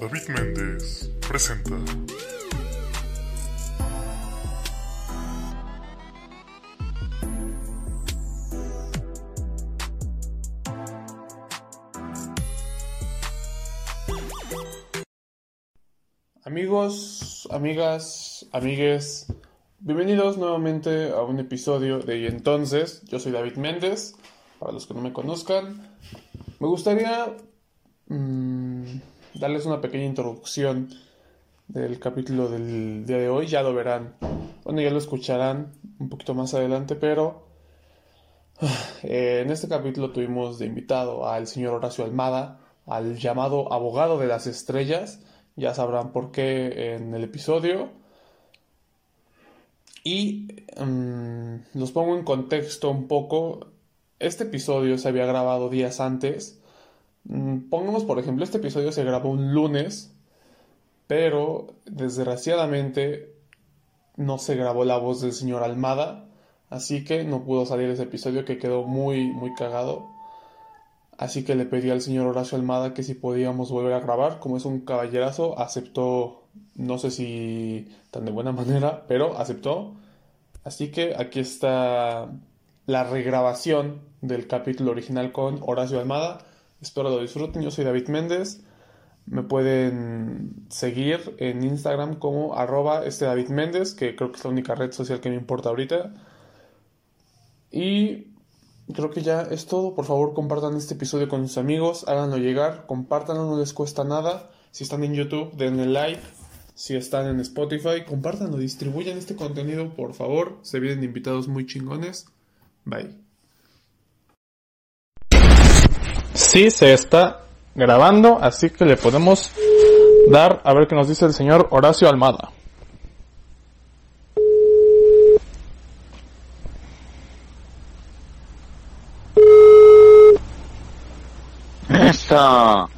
David Méndez presenta. Amigos, amigas, amigues, bienvenidos nuevamente a un episodio de Y entonces, yo soy David Méndez, para los que no me conozcan, me gustaría mm, darles una pequeña introducción del capítulo del día de hoy, ya lo verán, bueno, ya lo escucharán un poquito más adelante, pero eh, en este capítulo tuvimos de invitado al señor Horacio Almada, al llamado abogado de las estrellas, ya sabrán por qué en el episodio. Y mm, los pongo en contexto un poco. Este episodio se había grabado días antes. Mm, pongamos, por ejemplo, este episodio se grabó un lunes, pero desgraciadamente no se grabó la voz del señor Almada, así que no pudo salir ese episodio que quedó muy, muy cagado. Así que le pedí al señor Horacio Almada que si podíamos volver a grabar. Como es un caballerazo, aceptó, no sé si tan de buena manera, pero aceptó. Así que aquí está la regrabación del capítulo original con Horacio Almada. Espero lo disfruten. Yo soy David Méndez. Me pueden seguir en Instagram como arroba este David Méndez, que creo que es la única red social que me importa ahorita. Y creo que ya es todo. Por favor, compartan este episodio con sus amigos, háganlo llegar, compártanlo, no les cuesta nada. Si están en YouTube, denle like. Si están en Spotify, compártanlo, distribuyan este contenido, por favor. Se vienen invitados muy chingones. Bye. Sí, se está grabando, así que le podemos dar a ver qué nos dice el señor Horacio Almada. Eso.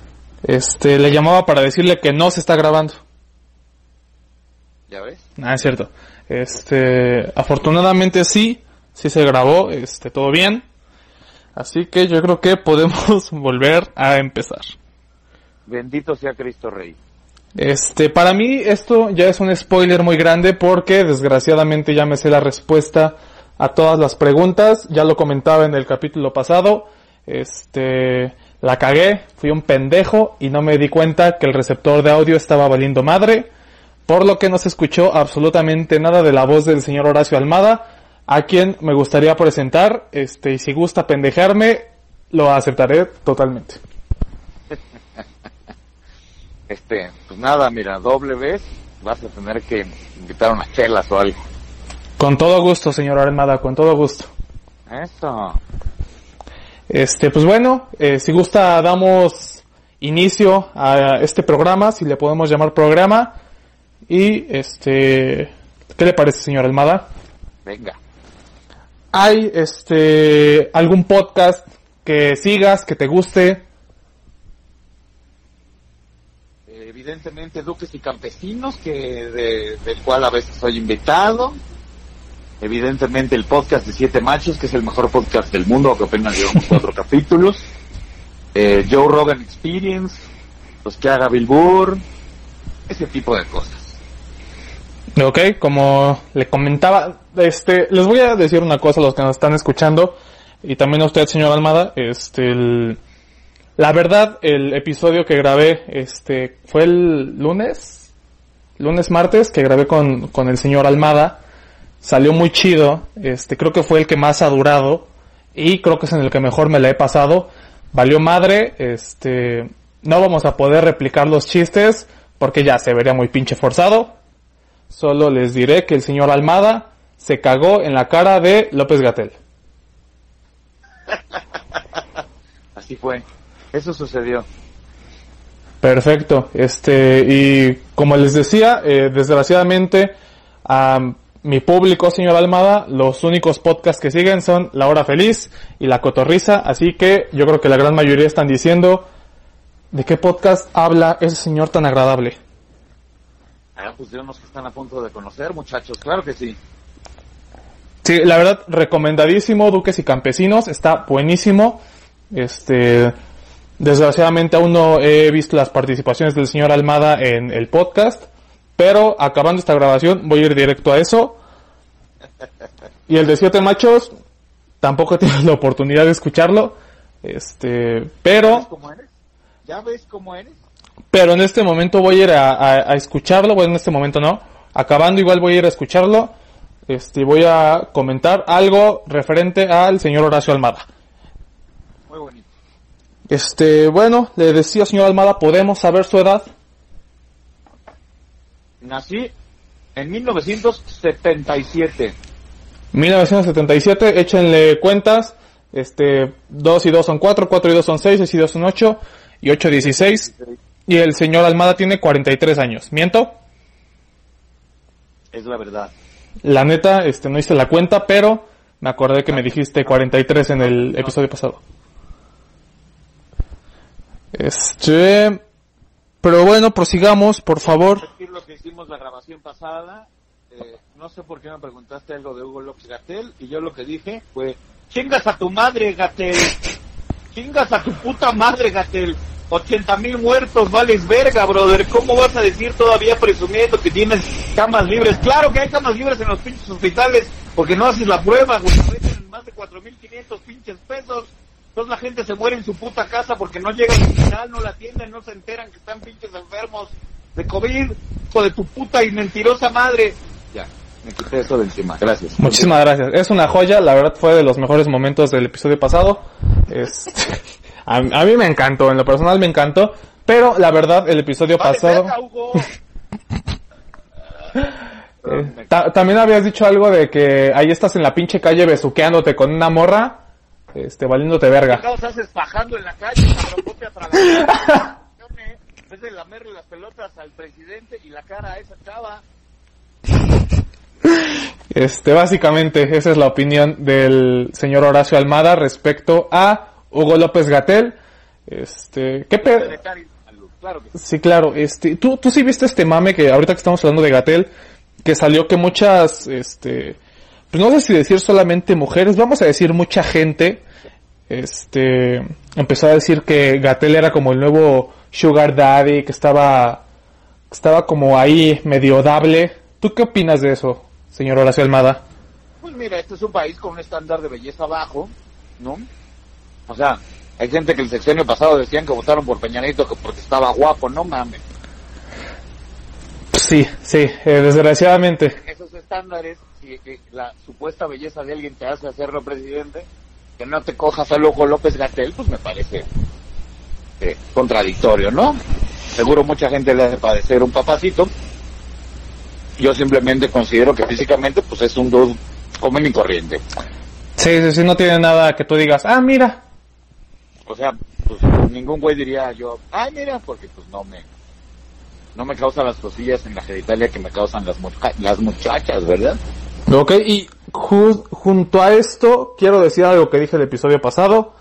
Este, le llamaba para decirle que no se está grabando. ¿Ya ves? Ah, es cierto. Este, afortunadamente sí, sí se grabó, este, todo bien. Así que yo creo que podemos volver a empezar. Bendito sea Cristo Rey. Este, para mí esto ya es un spoiler muy grande porque desgraciadamente ya me sé la respuesta a todas las preguntas. Ya lo comentaba en el capítulo pasado. Este, la cagué, fui un pendejo y no me di cuenta que el receptor de audio estaba valiendo madre, por lo que no se escuchó absolutamente nada de la voz del señor Horacio Almada, a quien me gustaría presentar, este, y si gusta pendejarme, lo aceptaré totalmente. Este, pues nada, mira, doble vez vas a tener que invitar unas chelas o algo. Con todo gusto, señor Almada, con todo gusto. Eso. Este, pues bueno, eh, si gusta damos inicio a este programa, si le podemos llamar programa. Y este, ¿qué le parece, señor Almada? Venga. ¿Hay este algún podcast que sigas, que te guste? Evidentemente Duques y Campesinos, que de- del cual a veces soy invitado. Evidentemente el podcast de Siete Machos, que es el mejor podcast del mundo, aunque apenas llevamos cuatro capítulos. Eh, Joe Rogan Experience, los que haga Bill Burr, ese tipo de cosas. Ok, como le comentaba, este, les voy a decir una cosa a los que nos están escuchando y también a usted, señor Almada, este, el- la verdad, el episodio que grabé, este, fue el lunes, lunes martes, que grabé con, con el señor Almada, salió muy chido, este, creo que fue el que más ha durado y creo que es en el que mejor me la he pasado, valió madre, este, no vamos a poder replicar los chistes porque ya se vería muy pinche forzado, Solo les diré que el señor Almada se cagó en la cara de López Gatel. Así fue. Eso sucedió. Perfecto. Este, y como les decía, eh, desgraciadamente, a mi público, señor Almada, los únicos podcasts que siguen son La Hora Feliz y La Cotorriza, así que yo creo que la gran mayoría están diciendo, ¿de qué podcast habla ese señor tan agradable? Ah, pues de unos que están a punto de conocer, muchachos. Claro que sí. Sí, la verdad, recomendadísimo, Duques y Campesinos, está buenísimo. Este, Desgraciadamente aún no he visto las participaciones del señor Almada en el podcast, pero acabando esta grabación voy a ir directo a eso. Y el de Siete Machos, tampoco he tenido la oportunidad de escucharlo, este, pero... ¿Ves cómo eres? ¿Ya ves cómo eres? Pero en este momento voy a ir a, a- a escucharlo, bueno, en este momento no. Acabando igual voy a ir a escucharlo. Este, voy a comentar algo referente al señor Horacio Almada. Muy bonito. Este, bueno, le decía señor Almada, ¿podemos saber su edad? Nací en 1977. 1977, échenle cuentas. Este, 2 y 2 son 4, 4 y 2 son 6, 6 y 2 son 8, y 8 16. Y el señor Almada tiene 43 años. ¿Miento? Es la verdad. La neta, este, no hice la cuenta, pero me acordé que me dijiste 43 en el episodio pasado. Este, pero bueno, prosigamos, por favor. Decir lo que hicimos la grabación pasada. eh, no sé por qué me preguntaste algo de Hugo López Gatel y yo lo que dije fue chingas a tu madre Gatel, chingas a tu puta madre Gatel. 80 mil muertos, vales verga, brother. ¿Cómo vas a decir todavía presumiendo que tienes camas libres? Claro que hay camas libres en los pinches hospitales, porque no haces la prueba, güey. Te venden más de 4.500 pinches pesos. Entonces la gente se muere en su puta casa porque no llega al hospital, no la atienden, no se enteran que están pinches enfermos de COVID, hijo de tu puta y mentirosa madre. Ya, me quité eso de encima, gracias. Muchísimas gracias. Es una joya, la verdad fue de los mejores momentos del episodio pasado. Este, a, a mí me encantó, en lo personal me encantó, pero la verdad el episodio Vale, pasado... verga, Hugo. eh, ta- también habías dicho algo de que ahí estás en la pinche calle besuqueándote con una morra, este, valiéndote ¿Qué verga. caos haces bajando en la calle, cabrón? De lamerle las pelotas al presidente y la cara a esa chava. Este, básicamente, esa es la opinión del señor Horacio Almada respecto a Hugo López Gatel. Este, ¿qué pe- Secretario de Salud, Claro que sí. Sí, claro, este, tú, tú sí viste este mame que ahorita que estamos hablando de Gatel, que salió que muchas, este, pues no sé si decir solamente mujeres, vamos a decir mucha gente, este, empezó a decir que Gatel era como el nuevo Sugar Daddy, que estaba, que estaba como ahí medio dable. ¿Tú qué opinas de eso, señor Horacio Almada? Pues mira, este es un país con un estándar de belleza bajo, ¿no? O sea, hay gente que el sexenio pasado decían que votaron por Peñanito que porque estaba guapo, no mames. Sí, sí, eh, desgraciadamente. Esos estándares, si que la supuesta belleza de alguien te hace hacerlo presidente, que no te cojas a Hugo López Gatel, pues me parece eh, contradictorio, ¿no? Seguro mucha gente le hace padecer un papacito. Yo simplemente considero que físicamente, pues es un dude común y corriente. Sí, sí, sí, no tiene nada que tú digas, ah, mira, O sea, pues ningún güey diría yo, ay mira, porque pues no me no me causa las cosillas en la genitalia que me causan las, mucha- las muchachas, ¿verdad? Ok, y ju- junto a esto, quiero decir algo que dije el episodio pasado,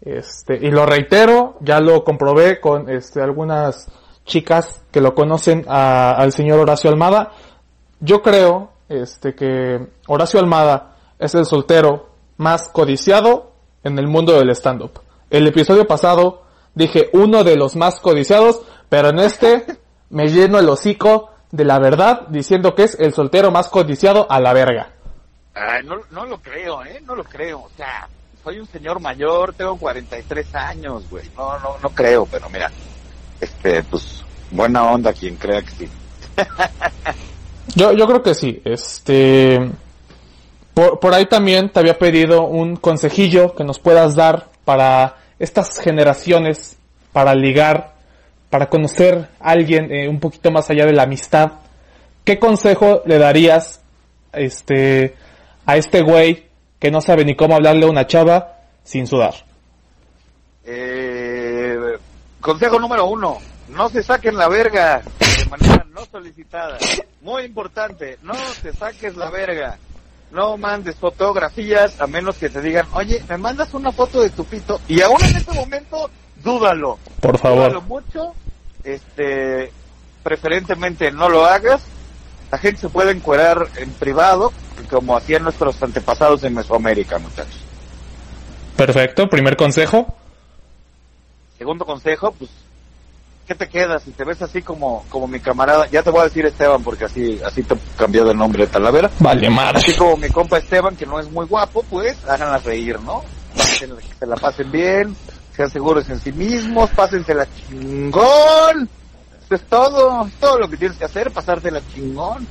este, y lo reitero, ya lo comprobé con este, algunas chicas que lo conocen a- al señor Horacio Almada. Yo creo este, que Horacio Almada es el soltero más codiciado en el mundo del stand-up. El episodio pasado dije uno de los más codiciados, pero en este me lleno el hocico de la verdad diciendo que es el soltero más codiciado a la verga. Ay, no, no lo creo, ¿eh? No lo creo. O sea, soy un señor mayor, tengo 43 años, güey. No, no, no creo, pero mira, este, pues, buena onda quien crea que sí. Yo, yo creo que sí. Este, por, por ahí también te había pedido un consejillo que nos puedas dar para estas generaciones, para ligar, para conocer a alguien eh, un poquito más allá de la amistad. ¿Qué consejo le darías, este, a este güey que no sabe ni cómo hablarle a una chava sin sudar? Eh, consejo número uno, no se saquen la verga de manera no solicitada. Muy importante, no te saques la verga. No mandes fotografías a menos que te digan, oye, me mandas una foto de tu pito. Y aún en este momento, dúdalo. Por Dúdalo favor. mucho. Este, preferentemente no lo hagas. La gente se puede encuerar en privado, como hacían nuestros antepasados en Mesoamérica, muchachos. Perfecto. Primer consejo. segundo consejo, pues, ¿qué te quedas? Si te ves así como, como mi camarada, ya te voy a decir Esteban, porque así, así te cambió de nombre de Talavera. Vale, madre. Así como mi compa Esteban, que no es muy guapo, pues, háganla reír, ¿no? Que se la pasen bien, sean seguros en sí mismos, pásensela chingón. Eso es todo, es todo lo que tienes que hacer, pasártela chingón.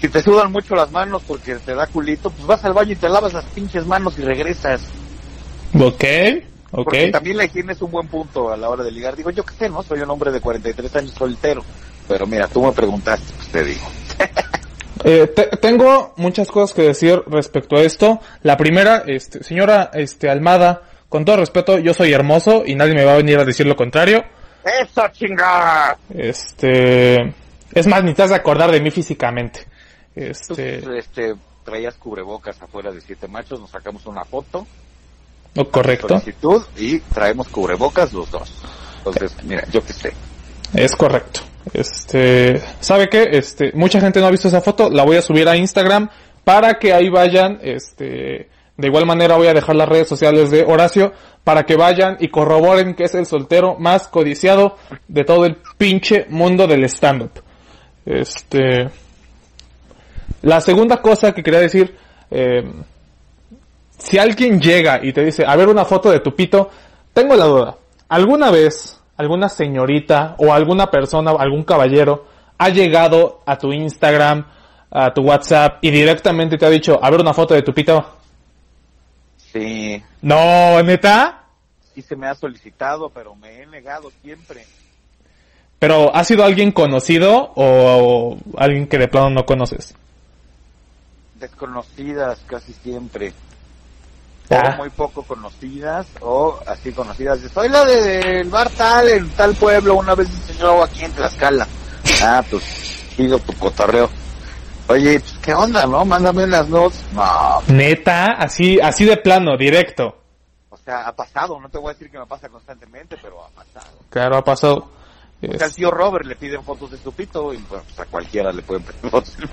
Si te sudan mucho las manos porque te da culito, pues vas al baño y te lavas las pinches manos y regresas. Ok, ok. Porque también la higiene es un buen punto a la hora de ligar. Digo, yo qué sé, ¿no? Soy un hombre de 43 años soltero. Pero mira, tú me preguntaste, pues te digo. Eh, te- tengo muchas cosas que decir respecto a esto. La primera, este, señora, este, Almada, con todo respeto, yo soy hermoso y nadie me va a venir a decir lo contrario. ¡Eso, chingada! Este, es más, ni te has de acordar de mí físicamente. Este, Tú, este, traías cubrebocas afuera de Siete Machos, nos sacamos una foto, no, correcto, solicitud, y traemos cubrebocas los dos. Entonces, mira, yo qué sé. es correcto. Este, ¿sabe qué? Este, mucha gente no ha visto esa foto, la voy a subir a Instagram para que ahí vayan, este, de igual manera voy a dejar las redes sociales de Horacio para que vayan y corroboren que es el soltero más codiciado de todo el pinche mundo del stand-up. Este, la segunda cosa que quería decir, eh, si alguien llega y te dice, a ver una foto de tu pito, tengo la duda. ¿Alguna vez alguna señorita o alguna persona, algún caballero ha llegado a tu Instagram, a tu WhatsApp y directamente te ha dicho, a ver una foto de tu pito? Sí, No, neta. sí se me ha solicitado, pero me he negado siempre. Pero ¿ha sido alguien conocido o alguien que de plano no conoces? Desconocidas casi siempre. Ah. O muy poco conocidas, o así conocidas. de, Soy la de- del bar tal, en tal pueblo, una vez enseñó aquí en Tlaxcala. Ah, pues, sigo tu cotorreo. Oye, pues, ¿qué onda, no? Mándame las notes. No, Neta, así, así de plano, directo. o sea, ha pasado, no te voy a decir que me pasa constantemente, pero ha pasado. Claro, ha pasado. O sea, al tío Robert le piden fotos de su pito y pues, a cualquiera le pueden pedir fotos. del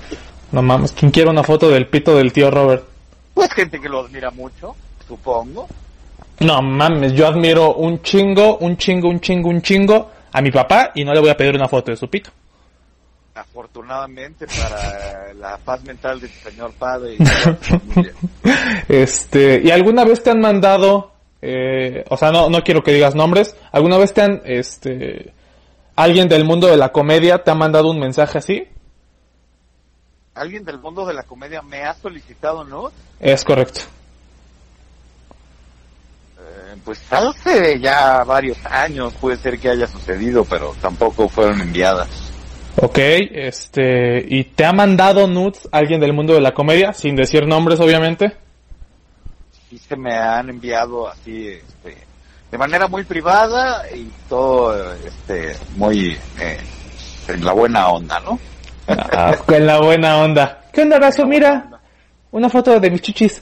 no mames, ¿quién quiere una foto del pito del tío Robert? Pues gente que lo admira mucho, supongo. No mames, yo admiro un chingo, un chingo, un chingo, un chingo a mi papá y no le voy a pedir una foto de su pito. Afortunadamente para la paz mental de tu señor padre y. Este, ¿y alguna vez te han mandado, eh, o sea, no, no quiero que digas nombres, alguna vez te han, este, alguien del mundo de la comedia te ha mandado un mensaje así? Alguien del mundo de la comedia me ha solicitado, ¿no? Es correcto. Eh, pues hace ya varios años puede ser que haya sucedido, pero tampoco fueron enviadas. Ok, este, ¿y te ha mandado nudes alguien del mundo de la comedia, sin decir nombres obviamente? Sí se me han enviado así, este, de manera muy privada y todo, este, muy eh, en la buena onda, ¿no? Ah, con la buena onda. ¿Qué onda, Razo? Mira, una foto de mis chichis.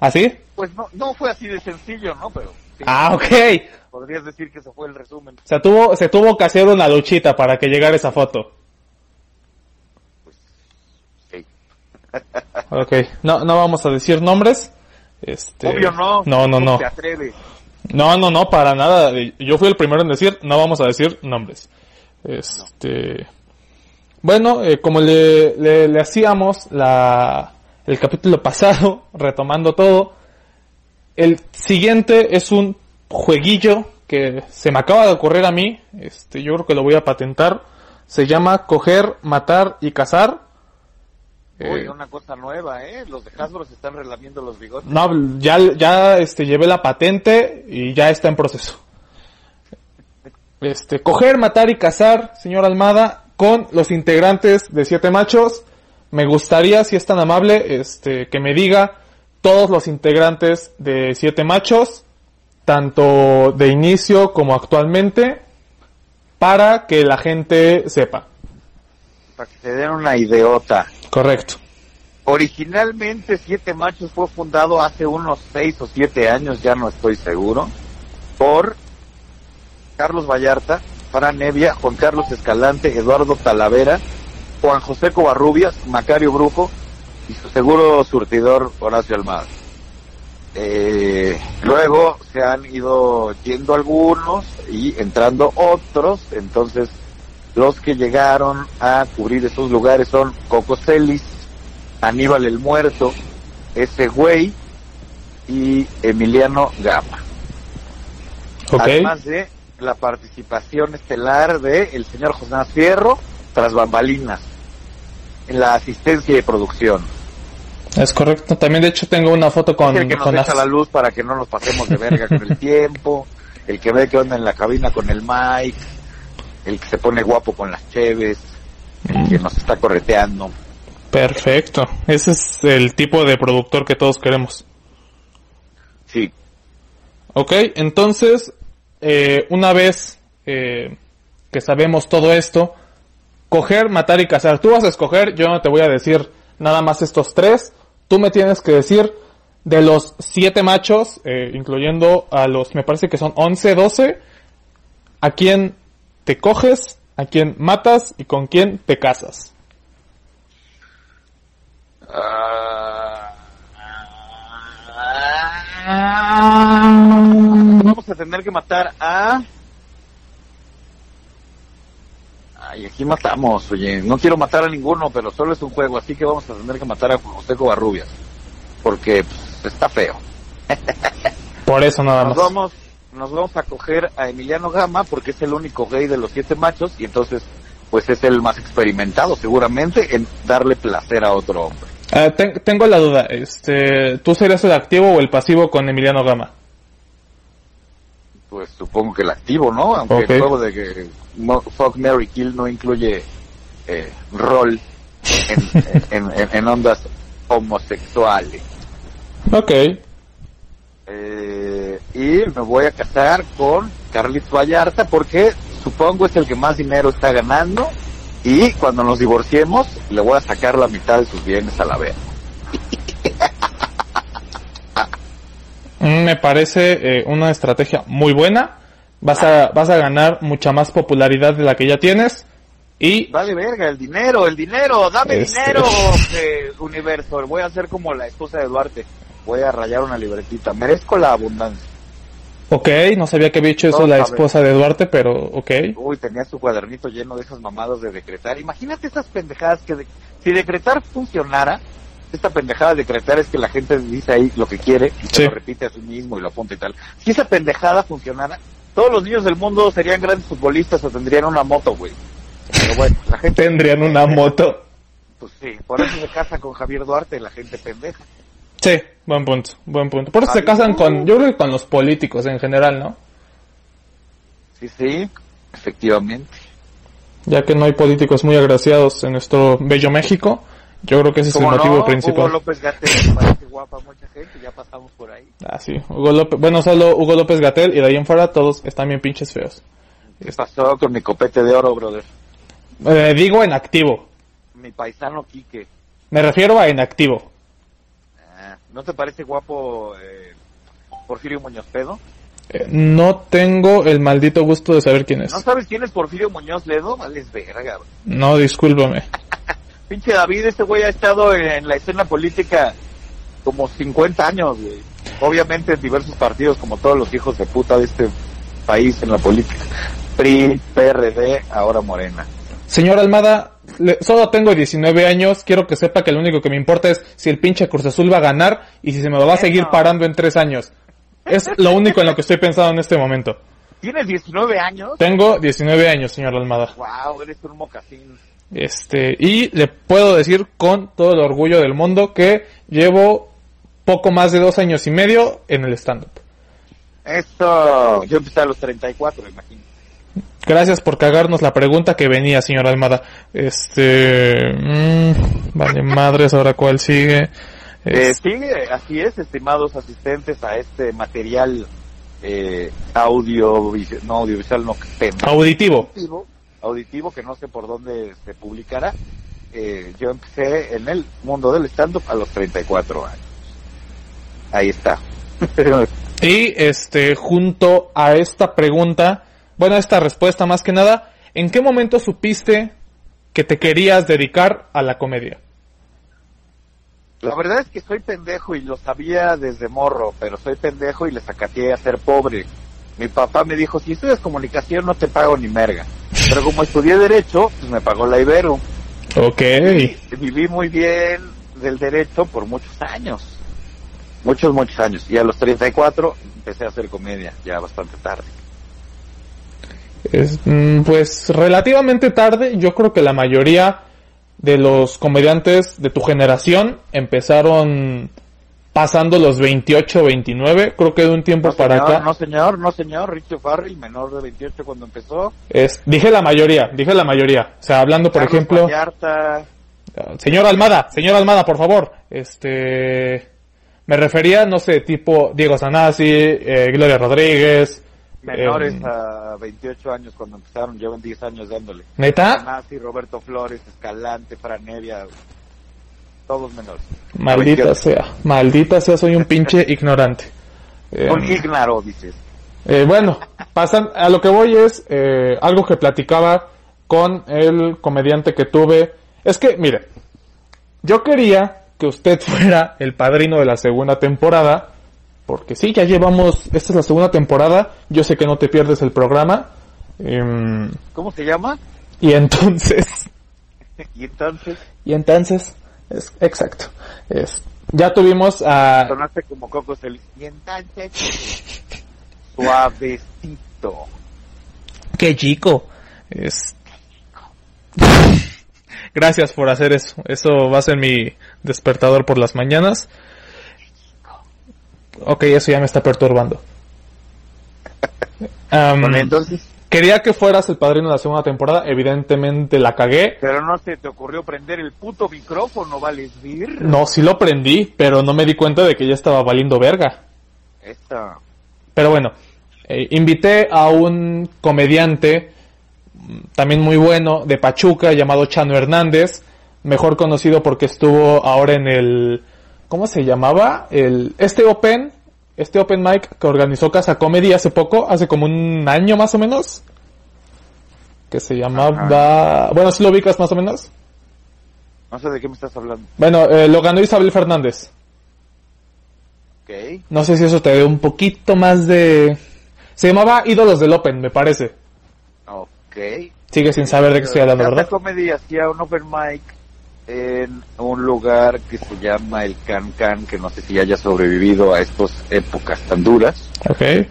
¿Así? Pues no, no fue así de sencillo, ¿no? Pero sí, Ah, ok. podrías decir que ese fue el resumen. Se tuvo, se tuvo que hacer una luchita para que llegara esa foto. Sí. Ok, no, no vamos a decir nombres. Este, Obvio no. No, no, no. Se. No, no, no, para nada. Yo fui el primero en decir, no vamos a decir nombres. Este, bueno, eh, como le, le, le hacíamos la, el capítulo pasado, retomando todo, el siguiente es un jueguillo que se me acaba de ocurrir a mí, este, yo creo que lo voy a patentar. Se llama coger, matar y cazar. Uy, Eh, una cosa nueva, ¿eh? Los de Hasbro se están relamiendo los bigotes. no, ya, ya este, llevé la patente y ya está en proceso. Este, coger, matar y cazar, señor Almada, con los integrantes de Siete Machos. Me gustaría, si es tan amable, este, que me diga todos los integrantes de Siete Machos, tanto de inicio como actualmente, para que la gente sepa. Para que se den una ideota. Correcto. Originalmente Siete Machos fue fundado hace unos seis o siete años, ya no estoy seguro, por Carlos Vallarta, Fran Nevia, Juan Carlos Escalante, Eduardo Talavera, Juan José Covarrubias, Macario Brujo y su seguro surtidor Horacio Almada. Eh, luego se han ido yendo algunos y entrando otros, entonces los que llegaron a cubrir esos lugares son Coco Celis, Aníbal el Muerto, ese güey y Emiliano Gama. Además de la participación estelar de el señor José Fierro tras bambalinas en la asistencia de producción. Es correcto. También, de hecho, tengo una foto con el que nos echa la luz para que no nos pasemos de verga con el tiempo, el que ve que onda en la cabina con el mic, el que se pone guapo con las cheves, el que nos está correteando. Perfecto. Ese es el tipo de productor que todos queremos. Sí, Ok, entonces, eh, una vez eh, que sabemos todo esto, coger, matar y cazar. Tú vas a escoger, yo no te voy a decir nada más estos tres. Tú me tienes que decir de los siete machos, eh, incluyendo a los, me parece que son 11, 12, a quién te coges, a quién matas y con quién te casas. Vamos a tener que matar a... Ay, aquí matamos, oye, no quiero matar a ninguno, pero solo es un juego, así que vamos a tener que matar a José Covarrubias, porque pues, está feo. Por eso nada Nos más. vamos, nos vamos a coger a Emiliano Gama, porque es el único gay de los siete machos, y entonces, pues es el más experimentado, seguramente, en darle placer a otro hombre. Ah, ten- tengo la duda, este, ¿tú serías el activo o el pasivo con Emiliano Gama? Pues supongo que el activo, ¿no? Aunque Ok. el juego de que Fuck Mary Kill no incluye eh, rol en, en, en- en ondas homosexuales. Ok, Eh, y me voy a casar con Carlitos Vallarta porque supongo es el que más dinero está ganando y cuando nos divorciemos le voy a sacar la mitad de sus bienes a la vez. Me parece eh, una estrategia muy buena. Vas a, vas a ganar mucha más popularidad de la que ya tienes. Y Vale verga, el dinero, el dinero, dame Este. dinero, eh, universo. Voy a ser como la esposa de Duarte. Voy a rayar una libretita. Merezco la abundancia. Ok, no sabía que había hecho eso la esposa de Duarte, pero ok. Uy, tenía su cuadernito lleno de esas mamadas de decretar. Imagínate esas pendejadas que de- si decretar funcionara, esta pendejada de decretar es que la gente dice ahí lo que quiere y se Sí. lo repite a sí mismo y lo apunta y tal. Si esa pendejada funcionara, todos los niños del mundo serían grandes futbolistas o tendrían una moto, güey. Pero bueno, la gente, Tendrían una moto. pues sí, por eso se casa con Javier Duarte, la gente pendeja. Sí, buen punto, buen punto. Por eso se casan con, yo creo que con los políticos en general, ¿no? Sí, sí, efectivamente. Ya que no hay políticos muy agraciados en nuestro bello México, yo creo que ese es el motivo no, Hugo principal. López Gatel parece guapa a mucha gente, ya pasamos por ahí. Ah, sí. Hugo López, bueno, solo Hugo López Gatel y de ahí en fuera todos están bien pinches feos. ¿Qué pasó con mi copete de oro, brother? Eh, digo en activo. Mi paisano Quique. Me refiero a en activo. Ah, ¿No te parece guapo eh, Porfirio Muñoz Pedo? Eh, no tengo el maldito gusto de saber quién es. ¿No sabes quién es Porfirio Muñoz Ledo? Vales verga. No, discúlpame. Pinche David, este güey ha estado en la escena política como 50 años, güey. Obviamente en diversos partidos, como todos los hijos de puta de este país en la política. PRI, PRD, ahora Morena. Señor Almada, le- solo tengo 19 años, quiero que sepa que lo único que me importa es si el pinche Cruz Azul va a ganar y si se me va a seguir parando en tres años. Es lo único en lo que estoy pensando en este momento. ¿Tienes 19 años? Tengo 19 años, señor Almada. Wow, eres un mocasín. Este, y le puedo decir con todo el orgullo del mundo que llevo poco más de dos años y medio en el stand-up. Eso, yo empecé a los 34, imagino. Gracias por cagarnos la pregunta que venía, señor Almada. Este, mm, vale madres, ahora cuál sigue. Eh, sí, así es, estimados asistentes a este material eh, audio, no audiovisual, no, pendejo. auditivo. auditivo, auditivo que no sé por dónde se publicará. Eh, yo empecé en el mundo del stand-up a los 34 años. Ahí está. Y este, junto a esta pregunta, bueno, esta respuesta más que nada, ¿en qué momento supiste que te querías dedicar a la comedia? La verdad es que soy pendejo y lo sabía desde morro, pero soy pendejo y le sacateé a ser pobre. Mi papá me dijo, si estudias comunicación no te pago ni merga. Pero como estudié derecho, pues me pagó la Ibero. Ok. Y viví muy bien del derecho por muchos años. Muchos, muchos años. Y a los 34 empecé a hacer comedia, ya bastante tarde. Es, mm, pues relativamente tarde, yo creo que la mayoría de los comediantes de tu generación empezaron pasando los 28, 29, creo que de un tiempo No para señor, acá. no señor, no señor, Richie Farrell, menor de 28 cuando empezó. Es, dije la mayoría, dije la mayoría. O sea, hablando por Carlos ejemplo, Vallarta, señor Almada, señor Almada, por favor, este, me refería, no sé, tipo Diego Sanasi, eh, Gloria Rodríguez, menores em, a 28 años cuando empezaron, llevan 10 años dándole. neta, Nazi, Roberto Flores, Escalante, Franevia, todos menores. maldita 28. sea, maldita sea, soy un pinche ignorante. Un Em, ignaro, dices. Eh, bueno, pasan, a lo que voy es eh, algo que platicaba con el comediante que tuve. Es que, mire, yo quería que usted fuera el padrino de la segunda temporada, porque sí, ya llevamos, esta es la segunda temporada, yo sé que no te pierdes el programa, em, ¿Cómo se llama? y entonces, Y entonces, y entonces, es, exacto, es, ya tuvimos a, sonaste como Coco Celis. Y entonces, suavecito. Qué chico. Es... Gracias por hacer eso. Eso va a ser mi despertador por las mañanas. Ok, eso ya me está perturbando. Bueno, entonces, quería que fueras el padrino de la segunda temporada. Evidentemente la cagué. pero no se te ocurrió prender el puto micrófono, vales vir. No, sí lo prendí, pero no me di cuenta de que ya estaba valiendo verga. Esta. Pero bueno, eh, invité a un comediante mm, también muy bueno de Pachuca llamado Chano Hernández, mejor conocido porque estuvo ahora en el ¿cómo se llamaba? El este Open, este Open Mic que organizó Casa Comedy hace poco, hace como un año más o menos. Que se llamaba, bueno, si lo ubicas más o menos. No sé de qué me estás hablando. Bueno, eh, lo ganó Isabel Fernández. Ok. No sé si eso te dé un poquito más de se llamaba Ídolos del Open, me parece. Ok. Sigue sin saber de qué estoy hablando, Casa ¿verdad? Comedy hacía un open mic en un lugar que se llama el Can Can, que no sé si haya sobrevivido a estas épocas tan duras.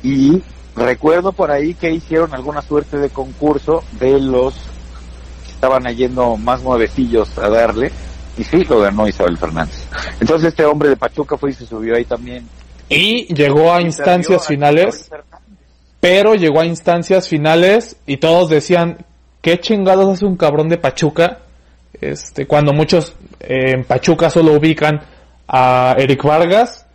Y recuerdo por ahí que hicieron alguna suerte de concurso de los que estaban yendo más nuevecillos a darle. Y sí, lo ganó Isabel Fernández. Entonces este hombre de Pachuca fue y se subió ahí también. Y llegó a instancias a finales, pero llegó a instancias finales y todos decían, ¿qué chingados hace un cabrón de Pachuca? Este, cuando muchos eh, en Pachuca solo ubican a Eric Vargas,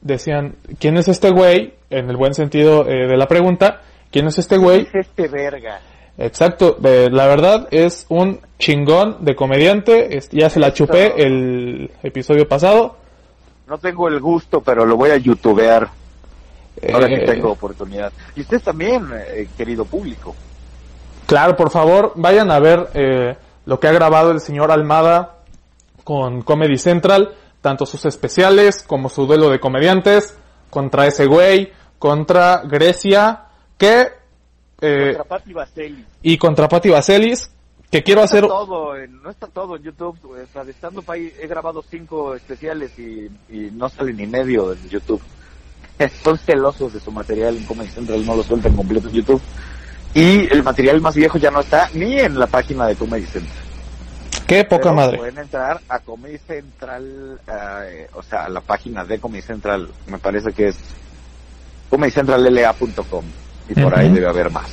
decían, ¿quién es este güey? En el buen sentido eh, de la pregunta, ¿quién es este güey? Es este verga. Exacto, eh, la verdad es un chingón de comediante, es- ya se la chupé el episodio pasado. No tengo el gusto, pero lo voy a youtubear ahora que Eh, tengo oportunidad. Y usted también, eh, querido público. Claro, por favor, vayan a ver eh, lo que ha grabado el señor Almada con Comedy Central, tanto sus especiales como su duelo de comediantes, contra ese güey, contra Grecia, que, eh, Contra Patti Vaselis. y contra Patti Vaselis, que quiero No hacer, todo, en- no está todo en YouTube. De ahí he grabado cinco especiales y, y no sale ni medio en YouTube. Son celosos de su material en Comedy Central, no lo sueltan completo en YouTube. Y el material más viejo ya no está ni en la página de Comedy Central. qué poca Pero madre. Pueden entrar a Comedy Central, eh, o sea, a la página de Comedy Central, me parece que es comedycentralla.com y por ahí debe haber más.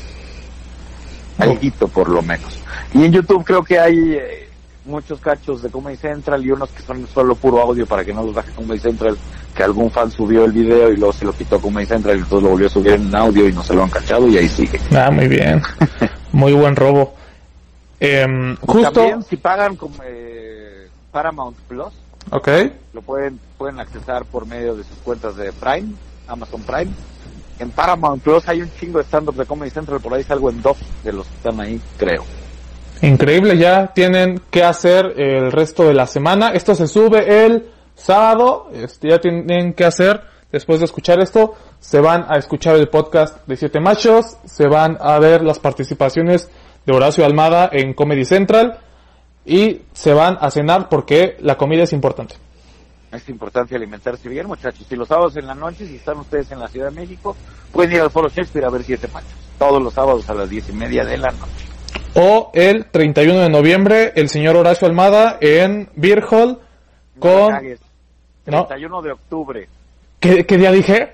Alguito por lo menos. Y en YouTube creo que hay eh, muchos cachos de Comedy Central y unos que son solo puro audio para que no los baje Comedy Central, que algún fan subió el video y luego se lo quitó Comedy Central y entonces lo volvió a subir en audio y no se lo han cachado y ahí sigue. Ah, muy bien. Muy buen robo. Em, justo, También si pagan como, eh, Paramount Plus, ok, lo pueden pueden accesar por medio de sus cuentas de Prime, Amazon Prime. En Paramount Plus hay un chingo de stand-up de Comedy Central, por ahí salgo en dos de los que están ahí, creo. Increíble, ya tienen que hacer el resto de la semana. Esto se sube el sábado, este, ya tienen que hacer, después de escuchar esto, se van a escuchar el podcast de Siete Machos, se van a ver las participaciones de Horacio Almada en Comedy Central y se van a cenar porque la comida es importante. Es importante alimentarse bien, muchachos. Y los sábados en la noche, si están ustedes en la Ciudad de México, pueden ir al Foro Shakespeare a ver Siete Machos. Todos los sábados a las diez y media de la noche. O el 31 de noviembre, el señor Horacio Almada en Beer Hall con... No 31 de octubre. ¿Qué, ¿Qué, día dije?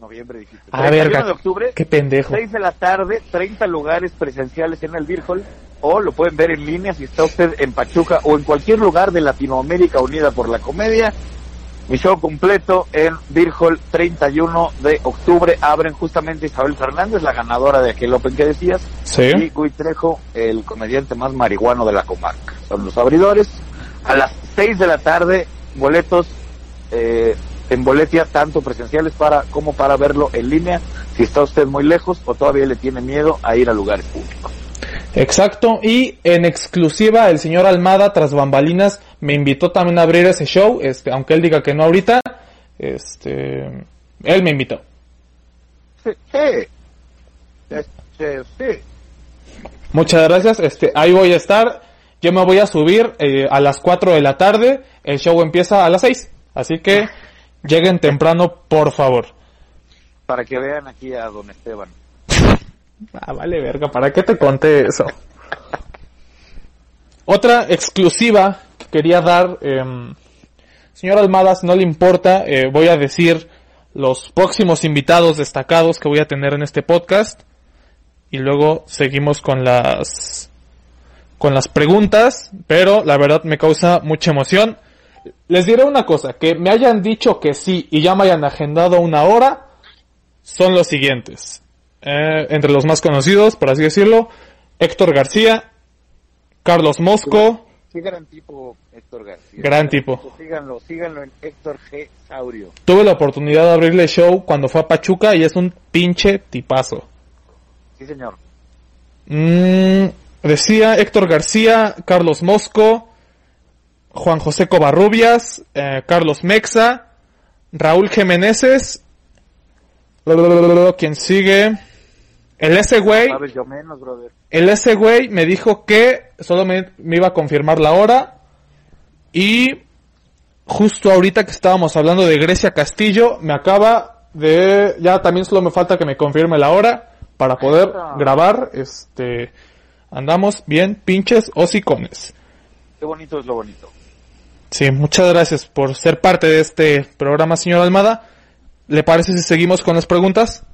Noviembre dijiste. A ver, de octubre. Qué pendejo. 6 de la tarde, 30 lugares presenciales en el Beer Hall. O lo pueden ver en línea si está usted en Pachuca o en cualquier lugar de Latinoamérica unida por la comedia. Mi show completo en Beer Hall 31 de octubre. Abren justamente Isabel Fernández, la ganadora de aquel Open que decías. Sí. Y Gui Trejo, el comediante más marihuano de la comarca. Son los abridores. A las 6 de la tarde, boletos eh, en boletia, tanto presenciales para como para verlo en línea, si está usted muy lejos o todavía le tiene miedo a ir a lugares públicos. Exacto, y en exclusiva el señor Almada tras bambalinas me invitó también a abrir ese show, este, aunque él diga que no ahorita, este, él me invitó. Sí, sí. sí. Muchas gracias, este, ahí voy a estar, yo me voy a subir eh, a las 4 de la tarde, el show empieza a las 6, así que lleguen temprano, por favor. Para que vean aquí a don Esteban. Ah, vale verga, ¿para qué te conté eso? Otra exclusiva que quería dar, eh, señor Almada, si no le importa, eh, voy a decir los próximos invitados destacados que voy a tener en este podcast y luego seguimos con las con las preguntas, pero la verdad me causa mucha emoción. Les diré una cosa, que me hayan dicho que sí y ya me hayan agendado una hora, son los siguientes. Eh, entre los más conocidos, por así decirlo, Héctor García, Carlos Mosco. Sí, gran tipo, Héctor García. Gran tipo. Síganlo, síganlo en Héctor G. Saurio. Tuve la oportunidad de abrirle show cuando fue a Pachuca y es un pinche tipazo. Sí, señor. Mm, decía Héctor García, Carlos Mosco, Juan José Covarrubias, eh, Carlos Mexa, Raúl Jiménez, quien sigue, el ese güey, el ese güey me dijo que solo me, me iba a confirmar la hora y justo ahorita que estábamos hablando de Grecia Castillo, me acaba de, ya también solo me falta que me confirme la hora para poder grabar, este, andamos bien pinches hocicones. Qué bonito es lo bonito. Sí, muchas gracias por ser parte de este programa, señor Almada. ¿Le parece si seguimos con las preguntas?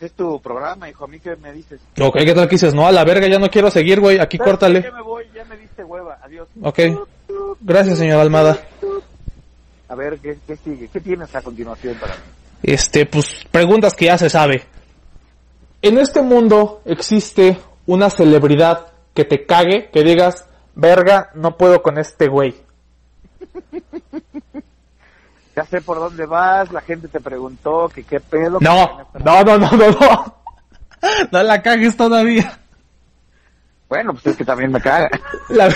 Es tu programa, hijo. A mí que me dices. Ok, ¿qué tal que dices? No, a la verga, ya no quiero seguir, güey. Aquí ¿Sabes qué? córtale. Ya me voy, ya me diste hueva. Adiós. Ok. Gracias, señor Almada. A ver, ¿qué, qué sigue? ¿Qué tienes a continuación para mí? Este, pues, preguntas que ya se sabe. En este mundo existe una celebridad que te cague, que digas, verga, no puedo con este güey. Ya sé por dónde vas, la gente te preguntó que qué pedo. No, no, no, no, no, no. No la cagues todavía. Bueno, pues es que también me caga. La-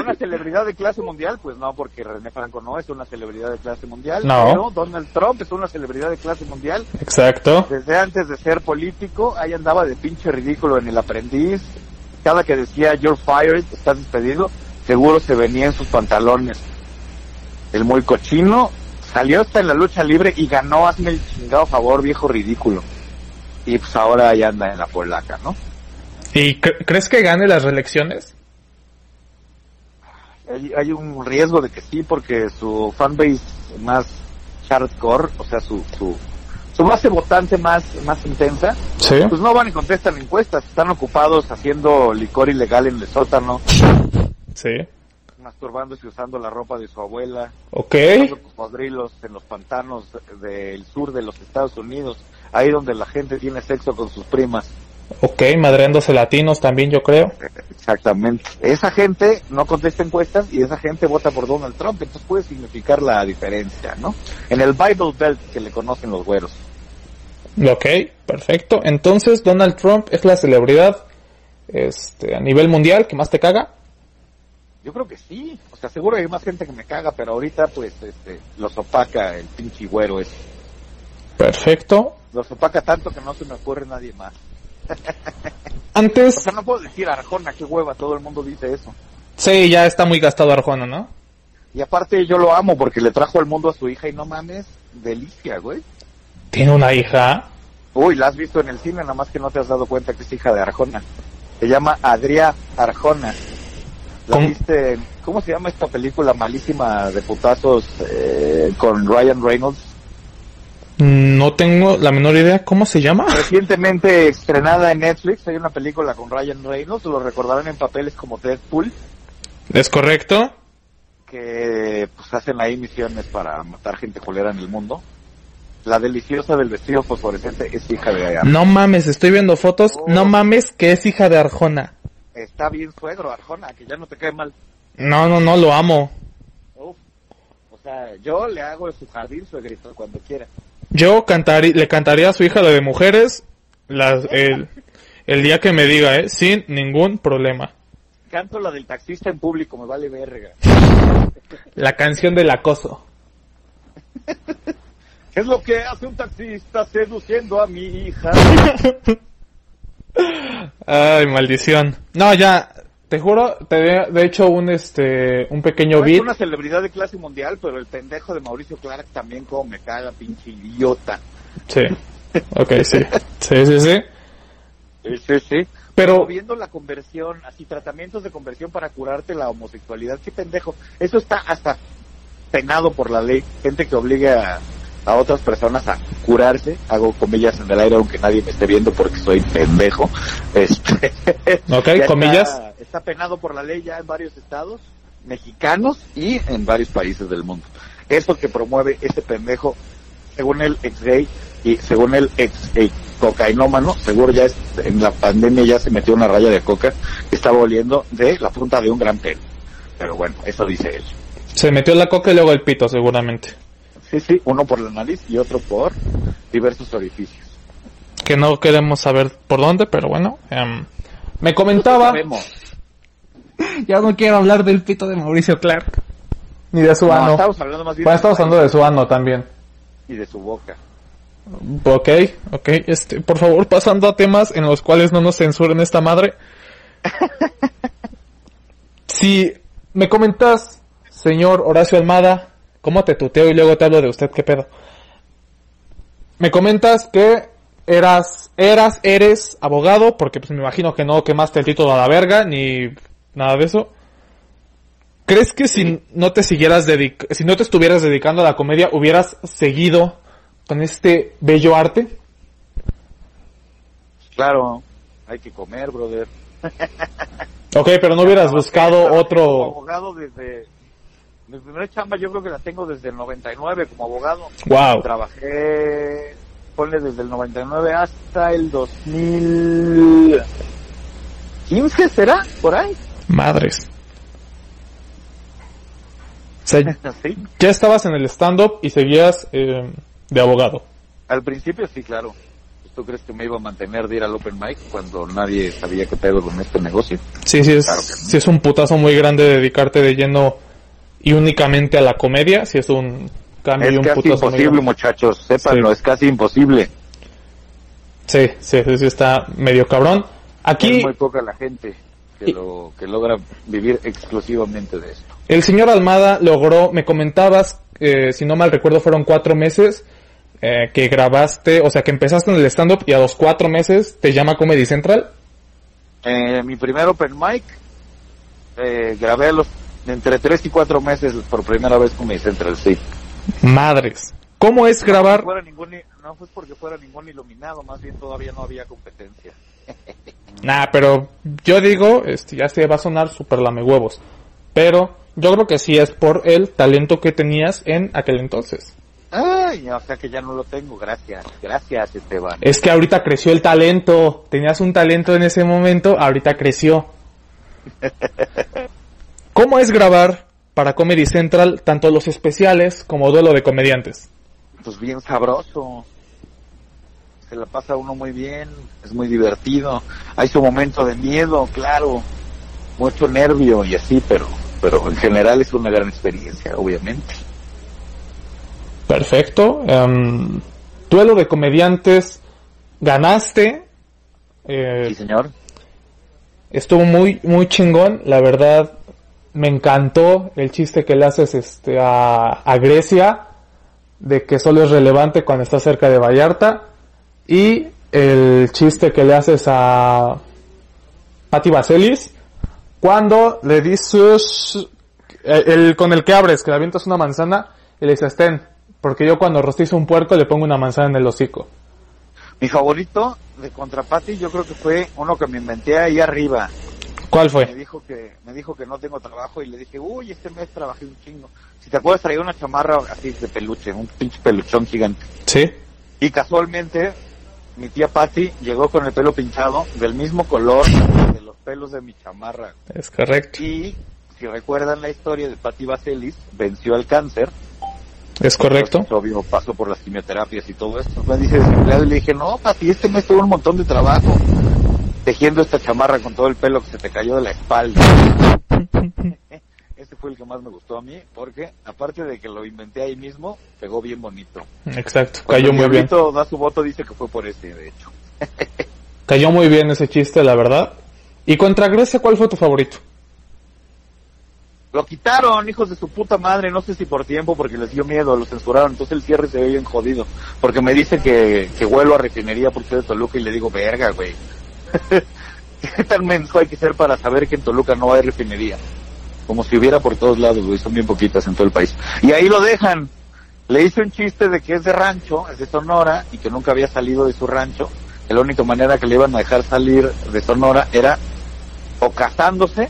¿Una celebridad de clase mundial? Pues no, porque René Franco no es una celebridad de clase mundial. No. Pero Donald Trump es una celebridad de clase mundial. Exacto. Desde antes de ser político, ahí andaba de pinche ridículo en el aprendiz. Cada que decía you're fired, estás despedido, seguro se venía en sus pantalones. El muy cochino salió hasta en la lucha libre y ganó, hazme el chingado favor, viejo ridículo. Y pues ahora ahí anda en la polaca, ¿no? ¿Y cre- crees que gane las reelecciones? Hay, hay un riesgo de que sí, porque su fanbase más hardcore, o sea, su, su, su base votante más, más intensa, Sí. pues no van y contestan encuestas, están ocupados haciendo licor ilegal en el sótano, Sí. masturbándose y usando la ropa de su abuela, Ok. cocodrilos en los pantanos del sur de los Estados Unidos, ahí donde la gente tiene sexo con sus primas. Ok, madreándose latinos también, yo creo. Exactamente. Esa gente no contesta encuestas y esa gente vota por Donald Trump, entonces puede significar la diferencia, ¿no? En el Bible Belt que le conocen los güeros. Ok, perfecto. Entonces, Donald Trump es la celebridad este, a nivel mundial que más te caga. Yo creo que sí. O sea, seguro hay más gente que me caga, pero ahorita, pues, este, los opaca el pinche güero ese. Perfecto. Los opaca tanto que no se me ocurre nadie más. O Antes, sea, no puedo decir Arjona, qué hueva, todo el mundo dice eso. sí, ya está muy gastado Arjona, ¿no? Y aparte yo lo amo porque le trajo al mundo a su hija y no mames, delicia, güey. Tiene una hija. Uy, la has visto en el cine, nada más que no te has dado cuenta que es hija de Arjona. Se llama Adrià Arjona. ¿La ¿Cómo? viste? ¿Cómo se llama esta película malísima de putazos eh, con Ryan Reynolds? No tengo la menor idea. ¿Cómo se llama? Recientemente estrenada en Netflix, hay una película con Ryan Reynolds, lo recordarán en papeles como Deadpool, ¿Es correcto? que pues hacen ahí misiones para matar gente culera en el mundo. La deliciosa del vestido fosforescente es hija de No mames, estoy viendo fotos. Oh. No mames que es hija de Arjona. Está bien suegro, Arjona, que ya no te cae mal. No, no, no, lo amo. Uf. O sea, yo le hago su jardín suegrito cuando quiera. Yo cantarí- le cantaría a su hija la de mujeres las, el, el día que me diga, ¿eh? Sin ningún problema. Canto la del taxista en público, me vale verga. La canción del acoso. ¿Qué es lo que hace un taxista seduciendo a mi hija? Ay, maldición. No, ya, te juro, te de, de hecho un este un pequeño No es beat. una celebridad de clase mundial, pero el pendejo de Mauricio Clark también como me caga, pinche idiota. Sí. Ok, sí. Sí, sí, sí. Sí, sí, sí. Pero viendo la conversión, así tratamientos de conversión para curarte la homosexualidad, qué pendejo. Eso está hasta penado por la ley. Gente que obligue a, a otras personas a curarse, hago comillas en el aire aunque nadie me esté viendo porque soy pendejo. Este, Ok, está- comillas. Está, penado por la ley ya en varios estados mexicanos y en varios países del mundo. Eso que promueve ese pendejo, según el ex gay y según el ex eh, cocainómano, seguro ya es- en la pandemia ya se metió una raya de coca que estaba oliendo de la punta de un gran pelo. Pero bueno, eso dice él. se metió la coca y luego el pito, seguramente. Sí, sí, uno por la nariz y otro por diversos orificios. Que no queremos saber por dónde, pero bueno. em, me comentaba. Ya no quiero hablar del pito de Mauricio Clark. Ni de su No, ano. estamos hablando más bien Bueno, estamos su hablando de su ano también. y de su boca. Ok, ok. Este, por favor, pasando a temas en los cuales no nos censuren esta madre. Si me comentas, señor Horacio Almada, ¿cómo te tuteo y luego te hablo de usted? ¿Qué pedo? Me comentas que eras, eras, eres abogado, porque pues me imagino que no quemaste el título a la verga, ni nada de eso. ¿Crees que si no te siguieras dedic si no te estuvieras dedicando a la comedia, hubieras seguido con este bello arte? Claro, hay que comer, brother. Ok, pero no hubieras buscado otro... abogado desde. Mi primera chamba yo creo que la tengo desde el 99 como abogado. Wow. Trabajé, ponle desde el 99 hasta el 2015, ¿será? ¿Por ahí? Madres. O sea, Sí. ya estabas en el stand-up y seguías eh, de abogado. Al principio sí, claro. Pues, ¿Tú crees que me iba a mantener de ir al open mic cuando nadie sabía qué pedo con este negocio? Sí, sí es, Claro no. sí es un putazo muy grande dedicarte de lleno y únicamente a la comedia. Sí es un cambio Es un casi imposible, muchachos. Sépanlo, Sí. es casi imposible. Sí, sí, sí, está medio cabrón. Aquí Es muy poca la gente que, Y- lo, que logra vivir exclusivamente de esto. el señor Almada logró, me comentabas, eh, si no mal recuerdo fueron cuatro meses eh, que grabaste, o sea que empezaste en el stand-up y a los cuatro meses te llama Comedy Central. Eh, mi primer open mic eh, grabé a los entre 3 y 4 meses por primera vez con mi Central, sí. Madres. ¿Cómo es grabar? ningún, no fue porque fuera ningún iluminado, más bien todavía no había competencia. Nah, pero yo digo, este, ya se va a sonar super lame huevos. Pero yo creo que sí es por el talento que tenías en aquel entonces. Ay, o sea que ya no lo tengo, gracias, gracias Esteban. Es que ahorita creció el talento. Tenías un talento en ese momento, ahorita creció. ¿Cómo es grabar para Comedy Central tanto los especiales como duelo de comediantes? Pues bien sabroso. se la pasa uno muy bien, es muy divertido, hay su momento de miedo, claro, mucho nervio y así, pero, pero en general es una gran experiencia, obviamente. Perfecto. Em, duelo de comediantes, ganaste. Eh, Sí, señor. estuvo muy, muy chingón, la verdad. Me encantó el chiste que le haces este, a, a Grecia, de que solo es relevante cuando está cerca de Vallarta. Y el chiste que le haces a Patti Vaselis, cuando le dices, eh, el, con el que abres, que le avientas una manzana, y le dices, ten, porque yo cuando rostizo un puerco le pongo una manzana en el hocico. Mi favorito de Contrapati yo creo que fue uno que me inventé ahí arriba. ¿Cuál Me fue? dijo que me dijo que no tengo trabajo y le dije, uy, este mes trabajé un chingo. Si te acuerdas, traía una chamarra así de peluche, un pinche peluchón gigante. Sí. Y casualmente, mi tía Patty llegó con el pelo pinchado del mismo color de los pelos de mi chamarra. Es correcto. Y si recuerdan la historia de Patty Vaselis, venció el cáncer. Es correcto. Obvio, pasó por las quimioterapias y todo esto. Me dice desempleado y le dije, no, Patty, este mes tuve un montón de trabajo tejiendo esta chamarra con todo el pelo que se te cayó de la espalda. Este fue el que más me gustó a mí, porque aparte de que lo inventé ahí mismo, pegó bien bonito. Exacto. Cuando Cayó muy bien. Da su voto, dice que fue por ese, de hecho. Cayó muy bien ese chiste, la verdad. ¿Y contra Grecia cuál fue tu favorito? Lo quitaron, hijos de su puta madre, no sé si por tiempo, porque les dio miedo, lo censuraron, entonces el cierre se ve bien jodido, porque me dice que, que vuelo a refinería por ser de Toluca y le digo, verga, güey. ¿Qué tan menso hay que ser para saber que en Toluca no hay refinería? Como si hubiera por todos lados, güey, son bien poquitas en todo el país. Y ahí lo dejan. Le hice un chiste de que es de rancho, es de Sonora, y que nunca había salido de su rancho. Que la única manera que le iban a dejar salir de Sonora era o casándose,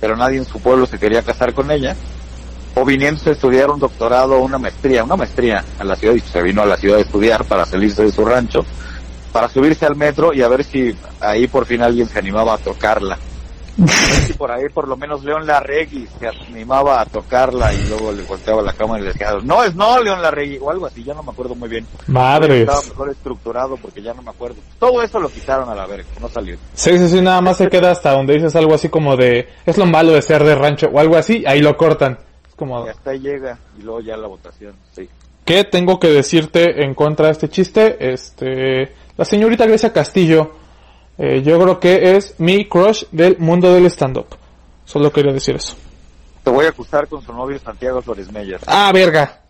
pero nadie en su pueblo se quería casar con ella, o viniéndose a estudiar un doctorado o una maestría, una maestría a la ciudad, y se vino a la ciudad a estudiar para salirse de su rancho, para subirse al metro y a ver si ahí por fin alguien se animaba a tocarla. A ver si por ahí por lo menos León Larregui se animaba a tocarla y luego le volteaba la cámara y le decía, no es no León Larregui, o algo así, ya no me acuerdo muy bien. Madres. Estaba mejor estructurado porque ya no me acuerdo. Todo eso lo quitaron a la verga, no salió. Sí, sí, sí, nada más se queda hasta donde dices algo así como de, es lo malo de ser de rancho o algo así, ahí lo cortan. Es como, Y hasta ahí llega y luego ya la votación, sí. ¿qué tengo que decirte en contra de este chiste? Este, la señorita Grecia Castillo, eh, yo creo que es mi crush del mundo del stand-up. Solo quería decir eso. Te voy a acusar con su novio Santiago Flores Meyer. Ah, verga.